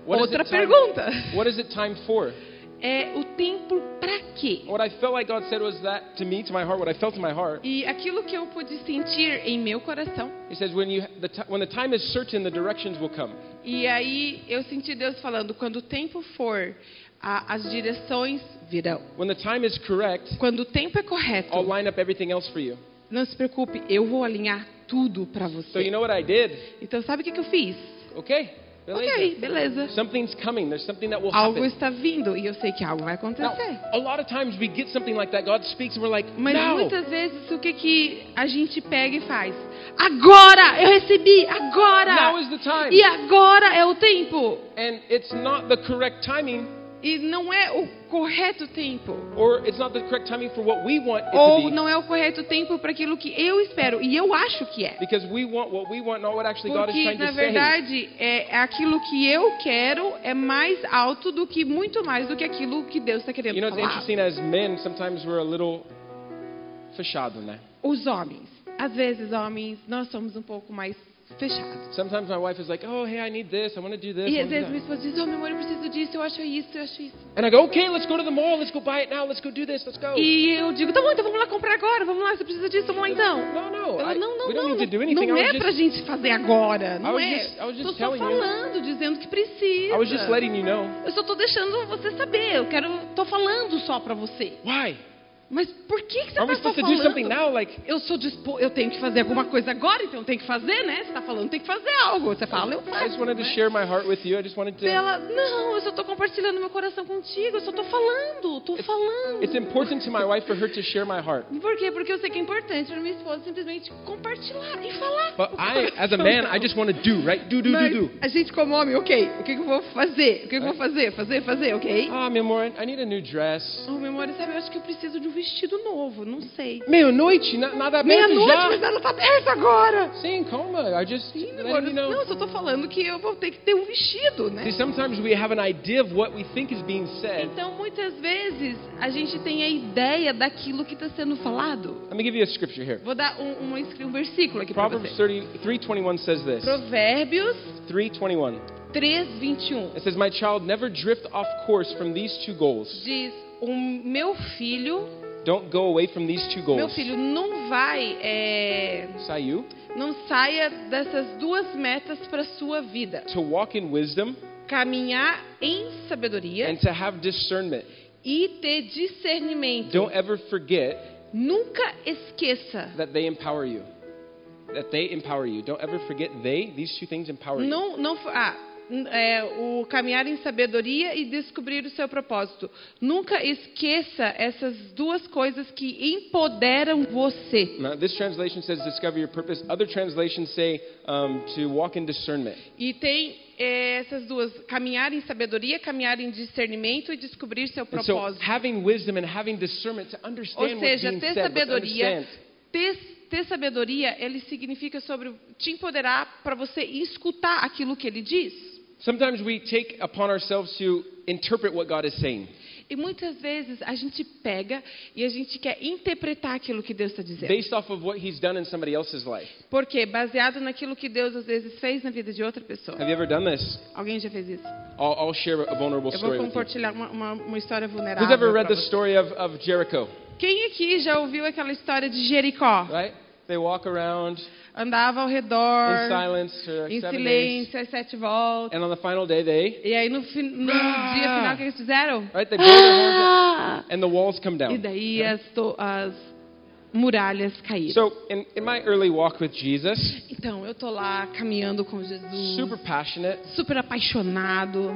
What outra time- pergunta. What is it time for? É o tempo para quê? What I felt like God said was that to me, to my heart, what I felt in my heart. E aquilo que eu pude sentir em meu coração. He says, when, you, the when the time is certain, the directions will come. E aí eu senti Deus falando: quando o tempo for, a- as direções virão. When the time is correct, Quando o tempo é correto, I'll line up everything else for you. não se preocupe, eu vou alinhar tudo para So você. you know what I did? Então sabe o que, que eu fiz? Okay, beleza. Ok, beleza. Something's coming. There's something that will Algo happen. está vindo e eu sei que algo vai acontecer. a lot of times we get something like that. God speaks and we're like, Mas muitas vezes o que, que a gente pega e faz? Agora! Eu recebi! Agora! Now is the time. E agora é o tempo! And it's not the correct timing. E não é o correto tempo. or it's not the correct timing for what we want it Ou não é o correto tempo para aquilo que eu espero. E eu acho que é. Because we want what we want, not what actually God is Porque, trying na verdade, é aquilo que eu quero é mais alto do que, muito mais do que aquilo que Deus está querendo You know, it's falar. interesting as men, sometimes we're a little fechado, né? Os homens. Às vezes, homens, nós somos um pouco mais fechados. Sometimes my wife is like, oh, hey, I need this. I want to do this. E às vezes that." minha esposa diz, oh meu amor, eu preciso disso, eu acho isso, eu acho isso. And I go, okay, let's go to the mall. Let's go buy it now. Let's go do this. Let's go. E eu digo, tá bom, então vamos lá comprar agora, vamos lá, você precisa disso, vamos lá então. No, no. Ela, I- não, não, não, não I é pra gente fazer agora, não é. Tô só falando, dizendo que precisa. I was just letting you know. Eu só tô deixando você saber, eu quero, tô falando só pra você. Why? Mas por que, que você Are we tá só supposed to do something falando? now? Like, Eu sou dispo... eu tenho que fazer alguma coisa agora, então tenho que fazer, né? Você tá falando, tem que fazer algo. Você fala, eu I faço. just wanted to né? share my heart with you. I just wanted to. Ela, não, eu só tô compartilhando meu coração contigo, eu só tô falando, tô falando. It's important to my wife for her to share my heart. Por quê? Porque eu sei que é importante para minha esposa simplesmente compartilhar e falar. But I, as a man, I just want to do, right? Do, do, Mas do, do. a gente como homem, ok, o que, que eu vou fazer? O que, que eu vou fazer? Fazer, fazer, ok? Ah, meu amor, I need a new dress. Oh, meu amor, sabe, eu acho que eu preciso de um vestido novo, não sei. Meia-noite, na- nada aberto Meia-noite, mas já. ela tá aberta agora. Sim, calma. I just Sim, amor, you know. não, eu só tô falando que eu vou ter que ter um vestido, né? See, sometimes we have an idea of what we think is being said. Então, muitas vezes, a gente tem a ideia daquilo que está sendo falado. Let me give you a scripture here. Vou dar um, um, um versículo aqui para Proverbs você. 30, 321 says this. Provérbios 321. 3, 21. It says, My child, never drift off course from these two goals. Diz, o meu filho, Don't go away from these two meu goals. filho não vai, é, Sayu, não saia dessas duas metas para sua vida. to walk in wisdom Caminhar em sabedoria and to have discernment. e ter discernimento. Don't ever forget Nunca esqueça. that they empower you. That they empower you. Don't ever forget they, these two things empower you. Não, não, ah, é, o caminhar em sabedoria e descobrir o seu propósito. Nunca esqueça essas duas coisas que empoderam você. Now, this translation says discover your purpose. Other translations say um, to walk in discernment. E tem é, essas duas: caminhar em sabedoria, caminhar em discernimento e descobrir seu And so, propósito. having wisdom and having discernment to understand Ou seja, ter said, sabedoria, ter, ter sabedoria, ele significa sobre te empoderar para você escutar aquilo que ele diz. Sometimes we take upon ourselves to interpret what God is saying. E muitas vezes a gente pega e a gente quer interpretar aquilo que Deus está dizendo. based off of what He's done in somebody else's life. Por quê? Baseado naquilo que Deus às vezes fez na vida de outra pessoa. Have you ever done this? Alguém já fez isso? I'll, I'll share a vulnerable Eu vou compartilhar uma, uma, uma história vulnerável. Who's ever read the story of, of Jericho? Quem aqui já ouviu aquela história de Jericó? Right? They walk around Andava ao in redor, silence for em seven days, silêncio, às sete voltas. and on the final day, they E aí no, fi- no Ah! dia final o que eles fizeram? right they blow their horns, Ah! and the walls come E down. daí as, to- as muralhas caíram. So in, in my early walk with Jesus, Então eu tô lá caminhando com Jesus, super passionate, super apaixonado,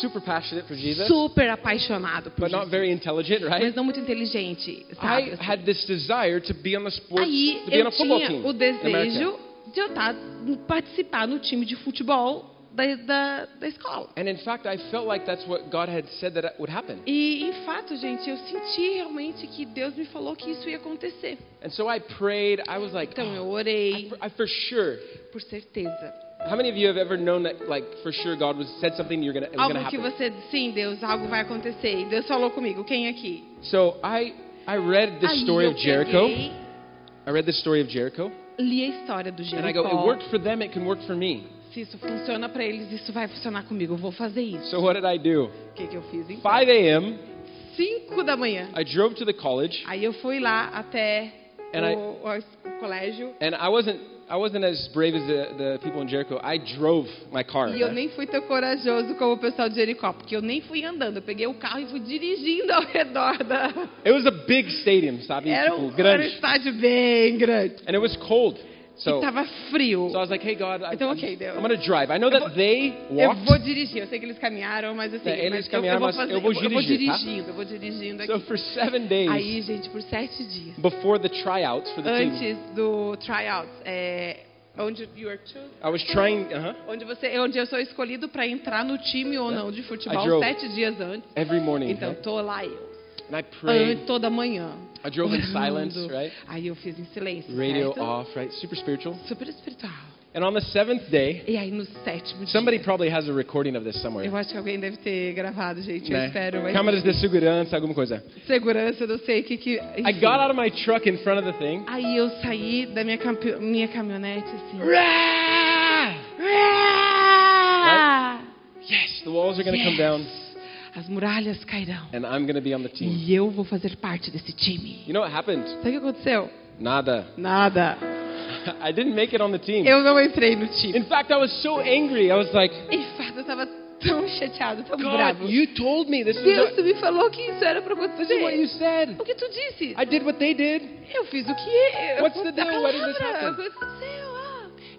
super passionate for Jesus, super apaixonado por but not Jesus. very intelligent, mas right? não muito inteligente, I sabe? assim. had this desire to be on the sports, Aí to be on eu a football tinha team o desejo de eu estar, participar no time de futebol da, da, da escola. And in fact, I felt like that's what God had said that would happen. E, em fato, gente, eu senti realmente que Deus me falou que isso ia acontecer. And so I prayed. I was like, Então eu "Oh, I, orei, for, I for sure. por certeza. How many of you have ever known that, like, for sure God was said something you're gonna, it was gonna Algo que você, sim, Deus, algo vai acontecer. E Deus falou comigo. Quem aqui? So I, I read the Aí story eu of Jericho. peguei, I read the story of Jericho, li a história do and I go, it Jericó. worked for them. It can work for me. Se isso funciona para eles, isso vai funcionar comigo. Eu vou fazer isso. So what did I do? O que, que eu fiz? 5 Então? a.m. 5 da manhã. I drove to the college, Aí eu fui lá até And I- o, o- o colégio. and I wasn't, I wasn't as brave as the, the people in Jericho. I drove my car. E eu nem fui tão corajoso como o pessoal de Jericó, porque eu nem fui andando. Eu peguei o carro e fui dirigindo ao redor da. It was a big stadium, sabe? Era Tipo, um, era um grande. estádio bem grande. And it was cold. So, e tava frio. so I was like, hey, God, I, Então, I'm, ok, Deus. I'm to drive. I know Eu that vou- they Eu walked. vou dirigir. Eu sei que eles caminharam, mas assim. É, eles mas eu- caminharam, eu, vou fazer, eu vou eu vou dirigir, tá? dirigindo, eu vou dirigindo So aqui. for seven days Aí, gente, por sete dias. before the tryouts for the team, Antes do tryouts, é, Onde you are chosen. I was trying, uh-huh, Onde você, onde eu sou escolhido para entrar no time ou não de futebol sete dias antes. every morning. Então tô lá eu, And I ah, prayed, toda manhã. I drove in silence, right? Aí eu fiz em silêncio, radio certo? off, right? Super spiritual. Super espiritual. And on the seventh day, E aí no sétimo somebody dia, probably has a recording of this somewhere. eu acho que alguém deve ter gravado, gente. Eu espero. Mas Câmeras de segurança, alguma coisa. segurança, não sei o que que. I got out of my truck in front of the thing. Aí eu saí da minha, campi- minha caminhonete assim. Yes, the walls are going to come down, As muralhas cairão. and I'm going to be on the team. E eu vou fazer parte desse time. You know what happened? Sabe o que aconteceu? Nada. Nada. I didn't make it on the team. Eu não entrei no time. In fact, I was so angry. I was like, Em fato, eu tava tão chateado, tão bravo. God, you told me this is, Deus, tu me falou que isso era pra this is what you acontecer. said. O que tu disse? I did what they did. Eu fiz o que eu... What's the deal? Why did this happen?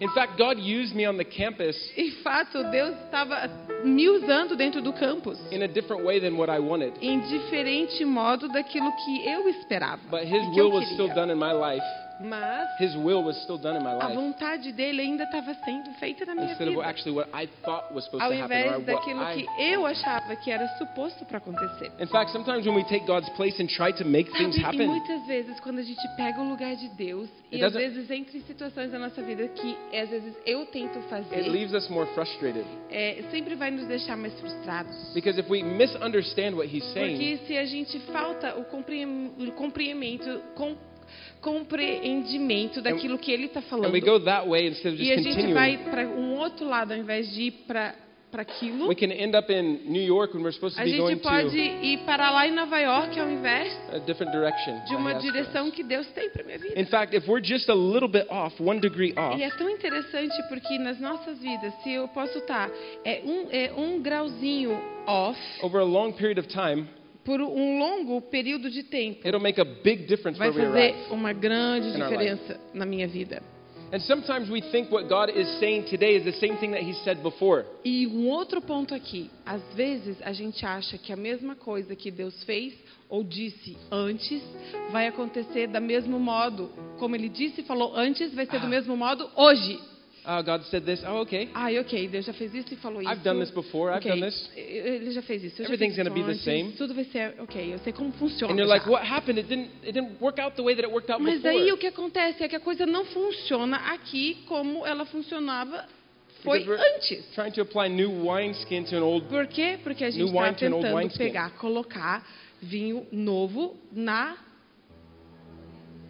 In fact, God used me on the campus Em fato, Deus estava me usando dentro do campus. in a different way than what I wanted. Em diferente modo daquilo que eu esperava. But His will was still done in my life. Mas His will was still done in my a life. vontade dele ainda estava sendo feita na minha Instead of vida. actually what I thought was supposed Ao to happen invés daquilo I que eu achava que era suposto para acontecer. In fact, sometimes when we take God's place and try to make things Sabe, e happen, muitas vezes, quando a gente pega o lugar de Deus, It e às vezes entra em situações da nossa vida que às vezes eu tento it fazer, leaves us more frustrated. é, sempre vai nos deixar mais frustrados. Because if we misunderstand what He's saying, Porque se a gente falta o compreendimento, com, compreendimento daquilo que ele está falando, e a gente vai para um outro lado ao invés de ir para para aquilo, we can end up in New York when we're supposed to a be going gente pode to ir para lá em Nova York ao invés a different direction. de uma direção que Deus tem para minha vida. In fact, if we're just a little bit off, one degree off, E é tão interessante porque nas nossas vidas, se eu posso estar é um, é um grauzinho off over a long period of time, por um longo período de tempo, it'll make a big difference vai where we fazer arrive. uma grande in our diferença na minha vida. And sometimes we think what God is saying today is the same thing that He said before. E um outro ponto aqui, às vezes a gente acha que a mesma coisa que Deus fez ou disse antes vai acontecer da mesmo modo, como ele disse e falou antes, vai ser do Ah. mesmo modo hoje. Oh, God said this. Oh, okay. Ai, ok, Deus já fez isso e falou isso. I've done this before. I've Ok, done this. Ele já fez isso. eu já Everything's fiz isso gonna be the antes, same. Tudo vai ser ok. Eu sei como funciona. And you're já. like, what happened? It didn't. It didn't work out the way that it worked out Mas before. aí o que acontece é que a coisa não funciona aqui como ela funcionava foi Because we're antes. Trying to apply new wineskin to an old. Por quê? Porque a gente New está wine to an old tentando wineskin. pegar, colocar vinho novo na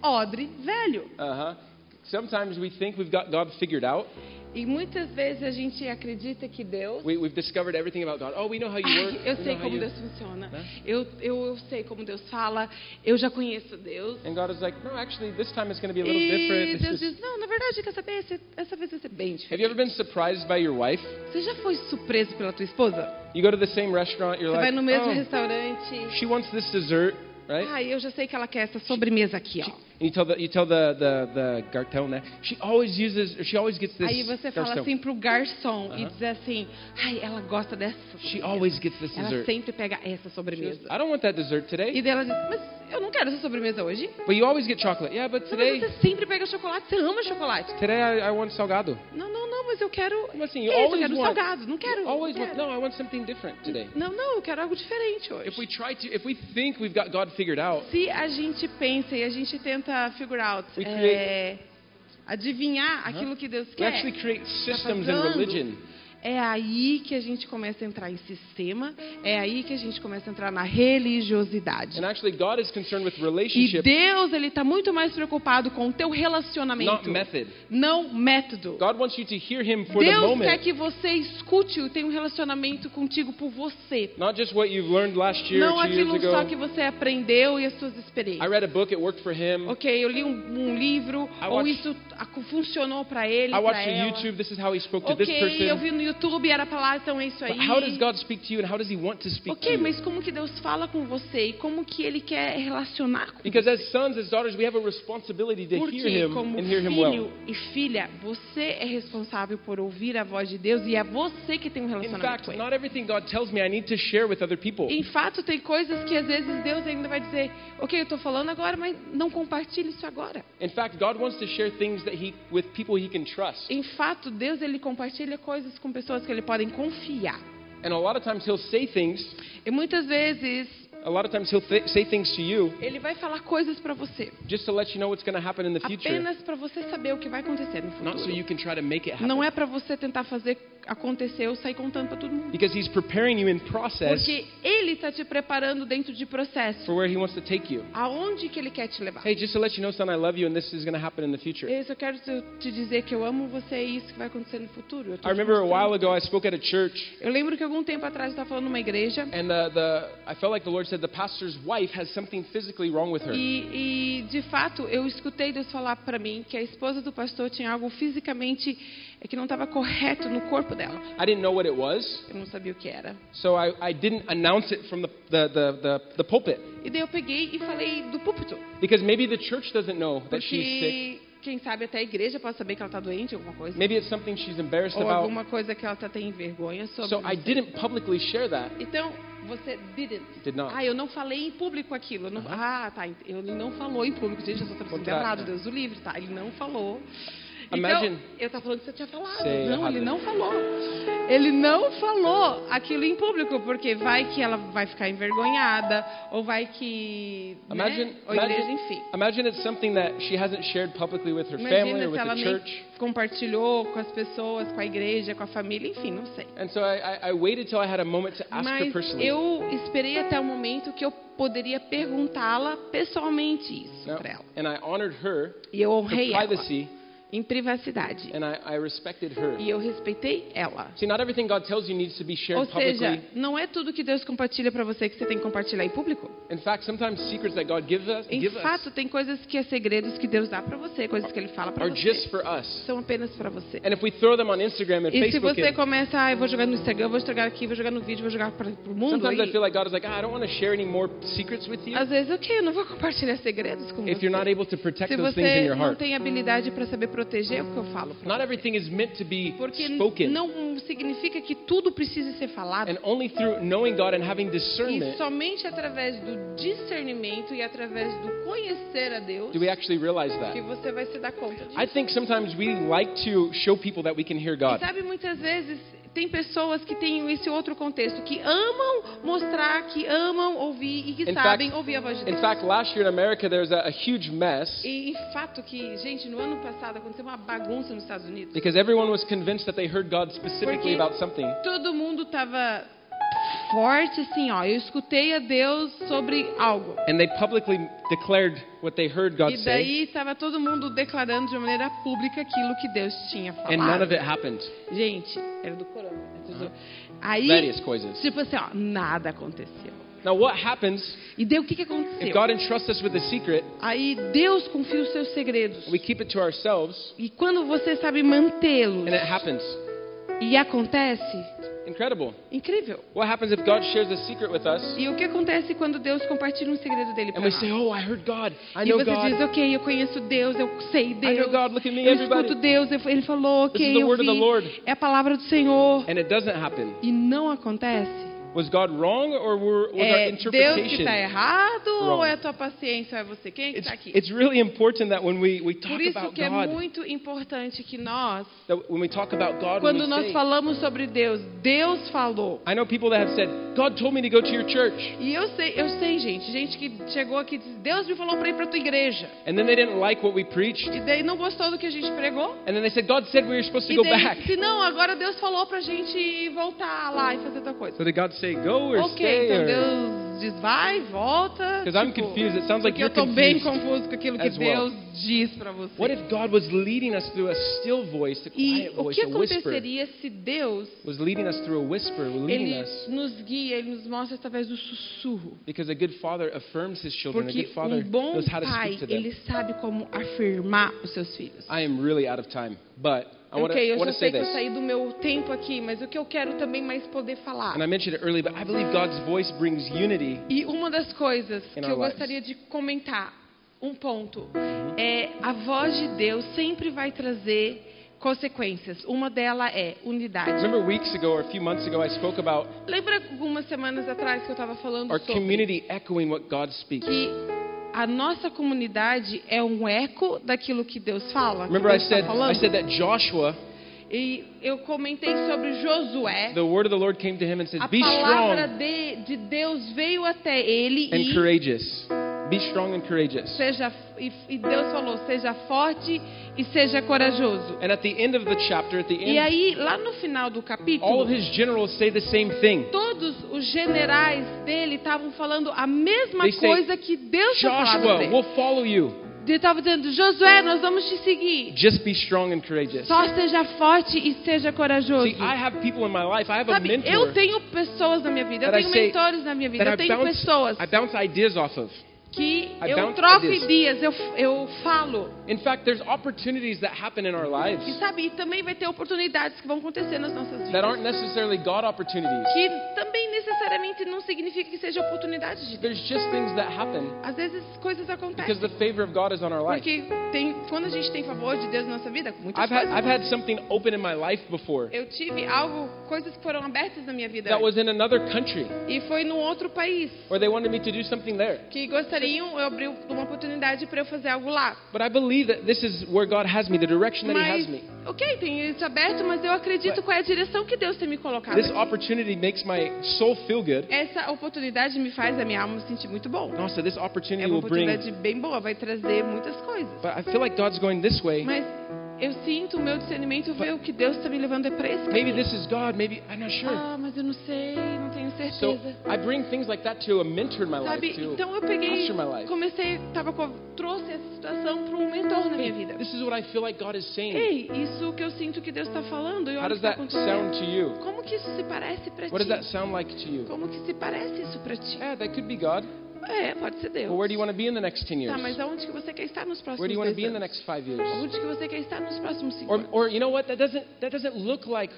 odre velho. Uh huh. Sometimes we think we've got God figured out. E muitas vezes a gente acredita que Deus We, we've discovered everything about God. Oh, we know how you Ai, work. eu we sei como you... Deus funciona. Né? Eu, eu, eu sei como Deus fala. Eu já conheço Deus. And God is like, no, actually, this time it's going to be a little E different. Deus just- diz, não, na verdade, quer saber? Esse- Essa vez vai ser bem Have you diferente. ever been surprised by your wife? Você já foi surpreso pela tua esposa? You go to the same restaurant, you're Você vai like, no mesmo oh, restaurante. she wants this dessert, right? Ai, eu já sei que ela quer essa sobremesa aqui, ó. And you tell the you tell the the the that she always uses she always gets this. Aí você fala assim pro garçom e Aham. diz assim, ai, ela gosta dessa She sobremesa. always gets this Ela dessert. sempre pega essa She goes, sobremesa. I don't want that dessert E today. dela diz, mas eu não quero essa sobremesa hoje. But you always get chocolate. Yeah, but Mas today você sempre pega chocolate, você ama chocolate. today I, I want salgado. Não, não, não, mas eu quero. I'm assim, Isso, eu quero want- salgado, não quero. Always não want quero. no, I want something different today. Não, não, eu quero algo diferente hoje. If we try to if we think we've got God figured out, Se a gente pensa e a gente tenta figure out, We é, adivinhar aquilo que Deus we quer, actually create tá systems in fazendo, religion. É aí que a gente começa a entrar em sistema, é aí que a gente começa a entrar na religiosidade. And actually God is concerned with E Deus, ele está muito mais preocupado com o teu relacionamento, not method. não método. God wants you to hear him for the Deus quer que você escute e tenha um relacionamento contigo por você. Not just what you've learned last year, Não aquilo só que ago. você aprendeu e as suas I experiências. read a book, it worked for him. Ok, eu li um, um livro, I ou watched- isso funcionou para ele, para ela. YouTube. This is how he spoke to this Ok, eu vi no YouTube, era pra lá, então é isso aí. But how does God speak to you and how does He want to speak to Ok, you? mas como que Deus fala com você e como que Ele quer relacionar com Because você? as sons, as daughters, we have a responsibility to hear Porque Him como and hear Him well. filho e filha, você é responsável por ouvir a voz de Deus e é você que tem um relacionamento fact, com Ele. not everything God tells me I need to share with other people. Em fato, tem coisas que às vezes Deus ainda vai dizer, ok, eu estou falando agora, mas não compartilhe isso agora. In fact, God wants to share things that He with people He can trust. Em fato, Deus ele compartilha coisas com pessoas que ele podem confiar. And a lot of times He'll say things. E muitas vezes A lot of times He'll th- say things to you ele vai falar coisas para você, just to let you know what's going to happen in the future, apenas para você saber o que vai acontecer no not so futuro. you can try to make it happen. Não é para você tentar fazer acontecer ou sair contando para todo mundo. Because He's preparing you in process Porque ele está te preparando dentro de processo. for where He wants to take you. Aonde que ele quer te levar? Hey, just to let you know, son, I love you, and this is going to happen in the future. Eu só quero te dizer que eu amo você e isso que vai acontecer no futuro. I remember a while ago I spoke at a church, Eu lembro que algum tempo atrás eu estava falando numa igreja and the, the I felt like the Lord said the pastor's wife has something physically wrong with her. e, e, de fato eu escutei Deus falar para mim que a esposa do pastor tinha algo fisicamente é, que não estava correto no corpo dela. I didn't know what it was, Eu não sabia o que era. so I, I didn't announce it from the, the, the, the, pulpit E daí eu peguei e falei do púlpito. because maybe the church doesn't know that she's sick. Porque quem sabe até a igreja pode saber que ela está doente, alguma coisa. Maybe it's something she's embarrassed Ou about. alguma coisa que ela tá, tem vergonha sobre. So I didn't publicly share that. Então, você didn't. Did not. Ah, eu não falei em público aquilo. não- Ah, tá. Ele não falou em público. Gente, eu sou traduzindo Contrário. errado, Deus o livre, tá? Ele não falou. Imagine- Então, eu tava falando que você tinha falado. Não, ele não falou. Ele não falou aquilo em público, porque vai que ela vai ficar envergonhada, ou vai que. Imagine, né? Ou igreja, enfim. imagine it's something that she hasn't shared publicly with her family Imagina or se with ela the church. compartilhou com as pessoas, com a igreja, com a família, enfim, não sei. And so I, I, waited till I had a moment to ask her Mas personally. eu esperei até o momento que eu poderia perguntá-la pessoalmente isso para ela. and I honored her E eu honrei ela privacy, em privacidade. and I, I respected her. E eu respeitei ela. See, not everything God tells you needs to be shared Ou seja, publicly. não é tudo que Deus compartilha para você que você tem que compartilhar em público. In fact, sometimes secrets that God gives us, Em fato, tem coisas que é segredos que Deus dá para você, coisas que Ele fala para você. for us. São apenas para você. And if we throw them on Instagram and E se você and começa, ah, eu vou jogar no Instagram, vou jogar aqui, vou jogar no vídeo, vou jogar para o mundo, aí, like like, ah, às vezes, ok, eu não vou compartilhar segredos com if you're not você. able to protect Se você não tem habilidade para saber proteger o que eu falo Not everything is meant to be Porque spoken. não significa que tudo precise ser falado. And only through knowing God and having E discernment somente através do discernimento e através do conhecer a Deus do we actually realize que that. você vai se dar conta disso. I think sometimes we like to show people that we can hear E God. sabe, muitas vezes tem pessoas que têm esse outro contexto, que amam mostrar, que amam ouvir e que In sabem fact- ouvir a voz de In Deus. fact, last year in America, there was a, a huge mess E em fato que, gente, no ano passado aconteceu uma bagunça nos Estados Unidos. because everyone was convinced that they heard God specifically Porque- about something. Todo mundo estava forte assim, ó. Eu escutei a Deus sobre algo. And they publicly declared what they heard God E daí estava todo mundo declarando de maneira pública aquilo que Deus tinha and none falado. of it happened. Gente, era do corona. né? Aí, Various coisas. tipo assim, ó, nada aconteceu. Now, what happens E daí o que, que if aconteceu? God entrusts us with a secret, Aí Deus confia os seus segredos. we keep it to ourselves, E quando você sabe mantê-los and it happens? e acontece, Incredible. incrível. What happens if God shares a secret with us, E o que acontece quando Deus compartilha um segredo dele and para we nós? say, "Oh, I heard God. I E know você God. diz, ok, eu conheço Deus, eu sei I Deus. know God. Look at me, Eu everybody." escuto Deus, eu- ele falou, This is ok, the eu word of the vi. Lord. É a palavra do Senhor. And it doesn't happen. E não acontece. Was God wrong, or were, was our É Deus que interpretation? está errado ou wrong? é a tua paciência ou é você? Quem é que It's, está aqui? it's really important that when we, we Por talk isso about que é God, muito importante que nós, when we talk about God, when quando we nós say, falamos sobre Deus, Deus falou. I know people that have said, God told me to go to your church. E eu sei, eu sei, gente, gente que chegou aqui e disse, Deus me falou para ir para tua igreja. And then they didn't like what we preached. E daí não gostou do que a gente pregou. And then they said, God said we were supposed to E go daí back. disse, não, agora Deus falou pra gente voltar lá e fazer tal coisa. So did God say, go or Ok, stay? então or- Deus diz, vai, volta. Because I'm tipo, confused. It sounds like porque eu you're tô bem confused. confuso com aquilo que as well. Deus diz pra você. What if God was leading us through a still voice, a E quiet o voice, que a whisper? aconteceria se Deus Was leading us through a whisper, leading ele us. nos guia, ele nos mostra através do sussurro? Because a good father affirms his children. A Porque good father um bom knows how to pai, speak to them. ele sabe como afirmar os seus filhos. I am really out of time, but To ok, eu já sei que eu saí do meu tempo aqui, mas o que eu quero também mais poder falar. Earlier. E uma das coisas que eu lives. gostaria de comentar, um ponto, é a voz de Deus sempre vai trazer consequências. Uma delas é unidade. Ago or a few months ago, I spoke about Lembra algumas semanas atrás que eu estava falando sobre community echoing what God speaks. que a nossa comunidade é um eco daquilo que Deus fala? Remember I Deus está said falando? I said that Joshua, E eu comentei sobre Josué. the word of the Lord came to him and said, A "Be palavra strong de, de Deus veio até ele and e courageous. Be strong and courageous." seja e, e Deus falou seja forte e seja corajoso. And at the end of the chapter, at the E end, aí lá no final do all capítulo, of his generals say the same thing. todos os generais dele estavam falando a mesma They say, coisa que Deus tinha falado Joshua, we'll follow you. Ele estava dizendo Josué, nós vamos te seguir. Just be strong and courageous. Só seja forte e seja corajoso. See, I have people in my life. I have a Sabe, mentor eu tenho pessoas na minha vida, eu tenho say- mentores na minha vida, eu tenho bounce, pessoas I bounce ideas off of. Que eu troco ideias, eu, eu falo. In fact, there's opportunities that happen in our lives E sabe, e também vai ter oportunidades que vão acontecer nas nossas that vidas. aren't necessarily God opportunities. Que também necessariamente não significa que seja oportunidade de Deus. There's just things that happen Às vezes coisas because acontecem. the favor of God is on our life. Porque tem, quando a gente tem favor de Deus na nossa vida, muitas I've had, coisas. I've had something open in my life before Eu tive algo, coisas que foram abertas na minha vida. that was in another country E foi num outro país. where they wanted me to do something there. Que gostariam, eu abri uma oportunidade para eu fazer algo lá. But I believe that this is where God has me, the direction that He Mas, has me. ok, tem isso aberto, mas eu acredito But- qual é a direção que Deus tem me colocado. This aqui. opportunity makes my soul feel good. Essa oportunidade me faz a minha alma se sentir muito bom. Also, this É opportunity uma will bring. oportunidade bem boa, vai trazer muitas coisas. But I feel like God's going this way. Mas eu sinto o meu discernimento ver o que Deus está me levando é para esse Maybe this is God. Maybe I'm not sure. Ah, mas eu não sei, não tenho So certeza. I bring things like that to a mentor in my life, Sabe, to então eu peguei, my life. comecei, tava, com- trouxe essa situação para um mentor na minha vida. This is what I feel like God is saying. Ei, isso que eu sinto que Deus está falando e How olha does está that sound to you? Como que isso se parece para What does ti? that sound like to you? Como que se parece isso para ti? Yeah, that could be God. É, pode ser Deus. Where do you want to be in the next 10 years? Tá, mas aonde que você quer estar nos próximos Where do you want to 10 be in the next 5 years? Onde que você quer estar nos próximos 5 Or, anos? or you know what? That doesn't that doesn't look like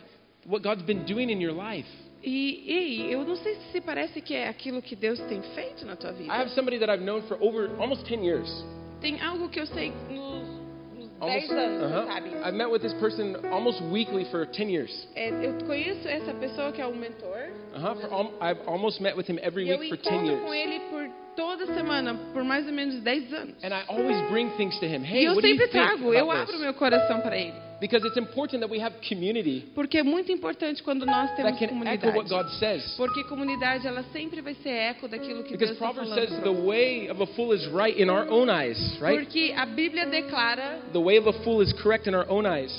what God's been doing in your life. E, ei, eu não sei se parece que é aquilo que Deus tem feito na tua vida. I have somebody that I've known for over almost 10 years. Tem algo que eu sei nos Almost, uh-huh. I've met with this person almost weekly for 10 years. É, eu conheço essa pessoa que é um mentor. Uh-huh. For I've almost met with him every week for 10 years. Toda semana, por mais ou menos 10 anos. And I always bring things to him. E Hey, eu what do you sempre think trago, eu about abro this? meu coração para ele. Because it's important that we have community Porque é muito importante quando nós that temos can echo what comunidade. God says. Porque comunidade, ela sempre vai ser eco daquilo que Because Deus está Proverbs falando. says pra the você. way of a fool is right in our own eyes, right? Porque a Bíblia declara The way of a fool is correct in our own eyes.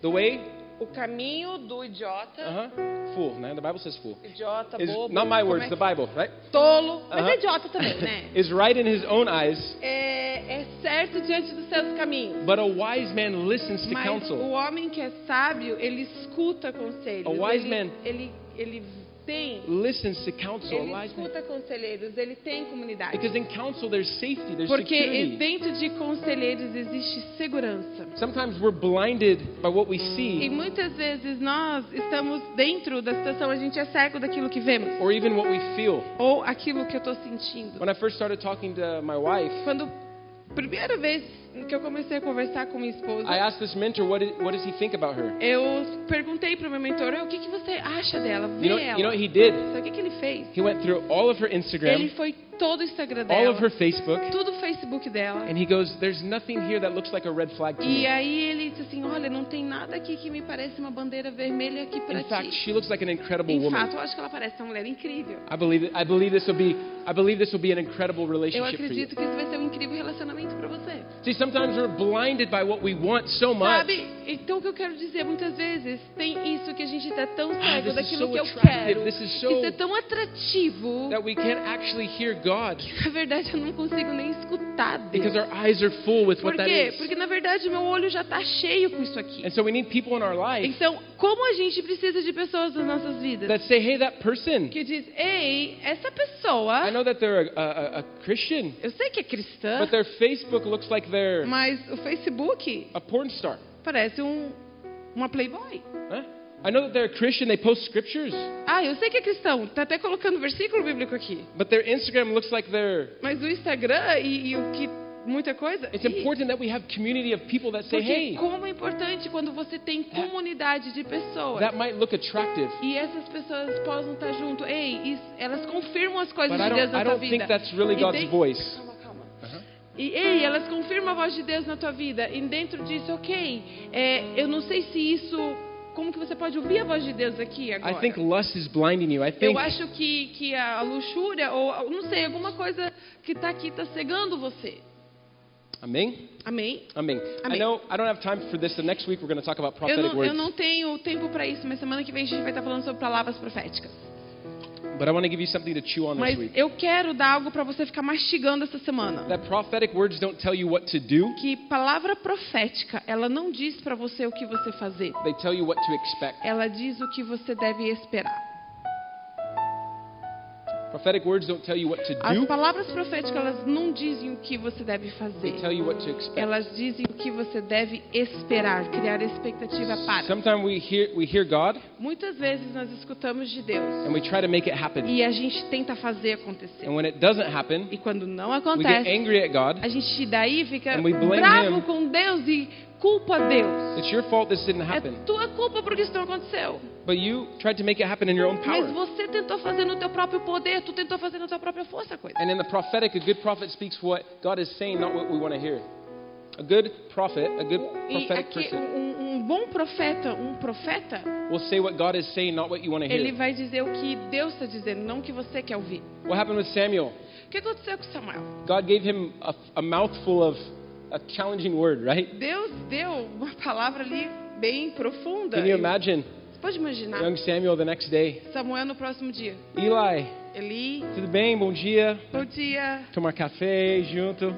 The way, o caminho do idiota, uh-huh, fool. Né? The Bible says fool. idiota, Is bobo, not my words, é the Bible, right? tolo, mas Uh-huh. é idiota também, né? Is right in his own eyes, É, é certo diante dos seus caminhos. but a wise man listens to Mas o counsel. homem que é sábio, ele escuta conselhos. A wise ele, man- ele, ele tem, Listens to counsel. ele escuta conselheiros, ele tem comunidade. Because in counsel there's safety, there's Porque security. dentro de conselheiros existe segurança. Sometimes we're blinded by what we E see muitas vezes nós estamos dentro da situação, a gente é cego daquilo que vemos. or even what we feel. Ou aquilo que eu estou sentindo. When I first started talking to my wife, Quando primeira vez que eu comecei a conversar com minha esposa, I asked this mentor, what, did, what does he think about her? eu perguntei para o meu mentor, o que, que você acha dela? Vê You know, ela. you know what he did? Sabe o que, que ele fez? He went through all of her Ele Instagram, foi todo o Instagram all dela, of her Facebook, tudo o Facebook dela. and he goes, There's nothing here that looks like a red flag to E me. aí ele disse assim, olha, não tem nada aqui que me parece uma bandeira vermelha aqui para In fact, ti. she looks like an incredible Em woman. fato, eu acho que ela parece uma mulher incrível. I believe I believe this will be I believe this will be an incredible Eu relationship for you. acredito que isso vai ser um incrível relacionamento. See, sometimes we're blinded by what we want so much. Sabe? Então o que eu quero dizer muitas vezes tem isso que a gente está tão Ah, cego is daquilo so que eu quero. so- Isso é tão atrativo. That we can't actually hear God Na verdade, eu não consigo nem escutar Deus. because our eyes are full with Por what that is. Porque na verdade meu olho já está cheio com isso aqui. And so we need people in our life Então, como a gente precisa de pessoas nas nossas vidas that say, "Hey, that person. que diz, ei, essa I pessoa, know that they're a, a, a Christian, eu sei que é cristã, but their Facebook looks like they're mas o Facebook a porn star." parece um, uma playboy. Huh? I know that they're Christian, they post scriptures, Ah, eu sei que é cristão, tá até colocando versículo bíblico aqui. but their Instagram looks like they're. Mas o Instagram e, e o que muita coisa. It's important that we have community of people that say, hey, como é importante quando você tem comunidade de pessoas. that might look attractive, E essas pessoas possam estar junto. Ei, elas confirmam as coisas but I de Deus don't, na I tua don't vida. think that's really God's voice. E ei, elas confirmam a voz de Deus na tua vida. E dentro disso, ok. é, eu não sei se isso. Como que você pode ouvir a voz de Deus aqui I agora? think lust is blinding you. I think Eu acho que, que a luxúria, ou não sei, alguma coisa que está aqui está cegando você. Amém? Amém? Amém. I Amém. know I don't have time for this. The next week we're going to talk about Eu prophetic não, eu words. não tenho tempo para isso, mas semana que vem a gente vai estar falando sobre palavras proféticas. Mas week. eu quero dar algo para você ficar mastigando essa semana. That prophetic words don't tell you what to do. Que palavra profética, ela não diz para você o que você fazer. They tell you what to expect. Ela diz o que você deve esperar. Prophetic words don't tell you what to As do. palavras proféticas, elas não dizem o que você deve They fazer. tell you what to expect. Elas dizem o que você deve esperar, criar expectativa para. Sometimes we hear we hear God Muitas vezes nós escutamos de Deus and we try to make it happen. e a gente tenta fazer acontecer. And when it doesn't happen, E quando não we get acontece, angry at God. a gente daí fica bravo him. com Deus e culpa Deus. It's your fault this didn't É happen. tua culpa porque isso não aconteceu. But you tried to make it happen in your own Mas power. você tentou fazer no teu próprio poder, tu tentou fazer na tua própria força a coisa. And in the prophetic, a good prophet speaks what God is saying, not what we want to hear. A good prophet, a good prophetic aqui, person, um, um bom profeta, um profeta, will say what God is saying, not what you want to ele hear. vai dizer o que Deus está dizendo, não o que você quer ouvir. What happened with Samuel? O que aconteceu com Samuel? God gave him a, a mouthful of a challenging word, right? Deus deu uma palavra ali bem profunda. Can you imagine Você pode imaginar? young Samuel the next day? Samuel no próximo dia. Eli, Eli, tudo bem? Bom dia. bom dia. Tomar café junto.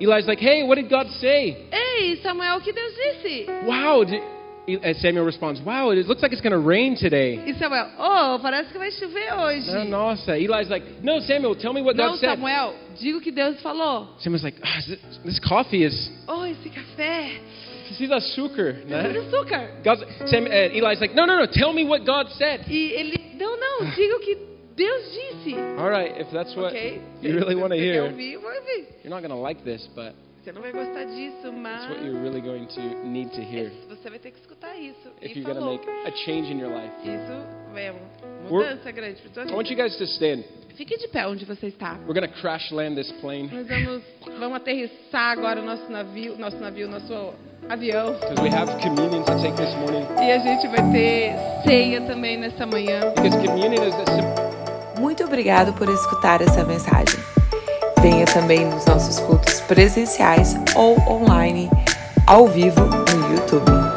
Eli's like, hey, what did God say? Ei, Samuel, o que Deus disse? Wow. Did, Samuel responds, wow, it looks like it's going to rain today. E Samuel, oh, parece que vai chover hoje. Ah, Nossa. Eli's like, no, Samuel, tell me what Não, God said. Samuel, diga o que Deus falou. Samuel's like, ah, this, this coffee is, Oh, esse café. precisa açúcar, Precisa de né? açúcar. God's, Sam, uh, Eli's like, no, no, no, tell me what God said. E ele, não, não, diga o que Deus disse. All right, if that's what ok? you really want to hear, you're not going to like this, but Você não vai gostar disso, mas it's what you're really going to need to hear você vai ter que escutar isso. if e you're going to falou. make a change in your life. Isso é uma We're- mudança grande para tua I want vida. you guys to stand. Fique de pé onde você está. We're going to crash land this plane Nós vamos, vamos aterrissar agora o nosso navio, nosso navio, nosso avião. because we have communion to take this morning. E a gente vai ter ceia também nessa manhã. Because communion is a simple. Muito obrigado por escutar essa mensagem. Venha também nos nossos cultos presenciais ou online, ao vivo no YouTube.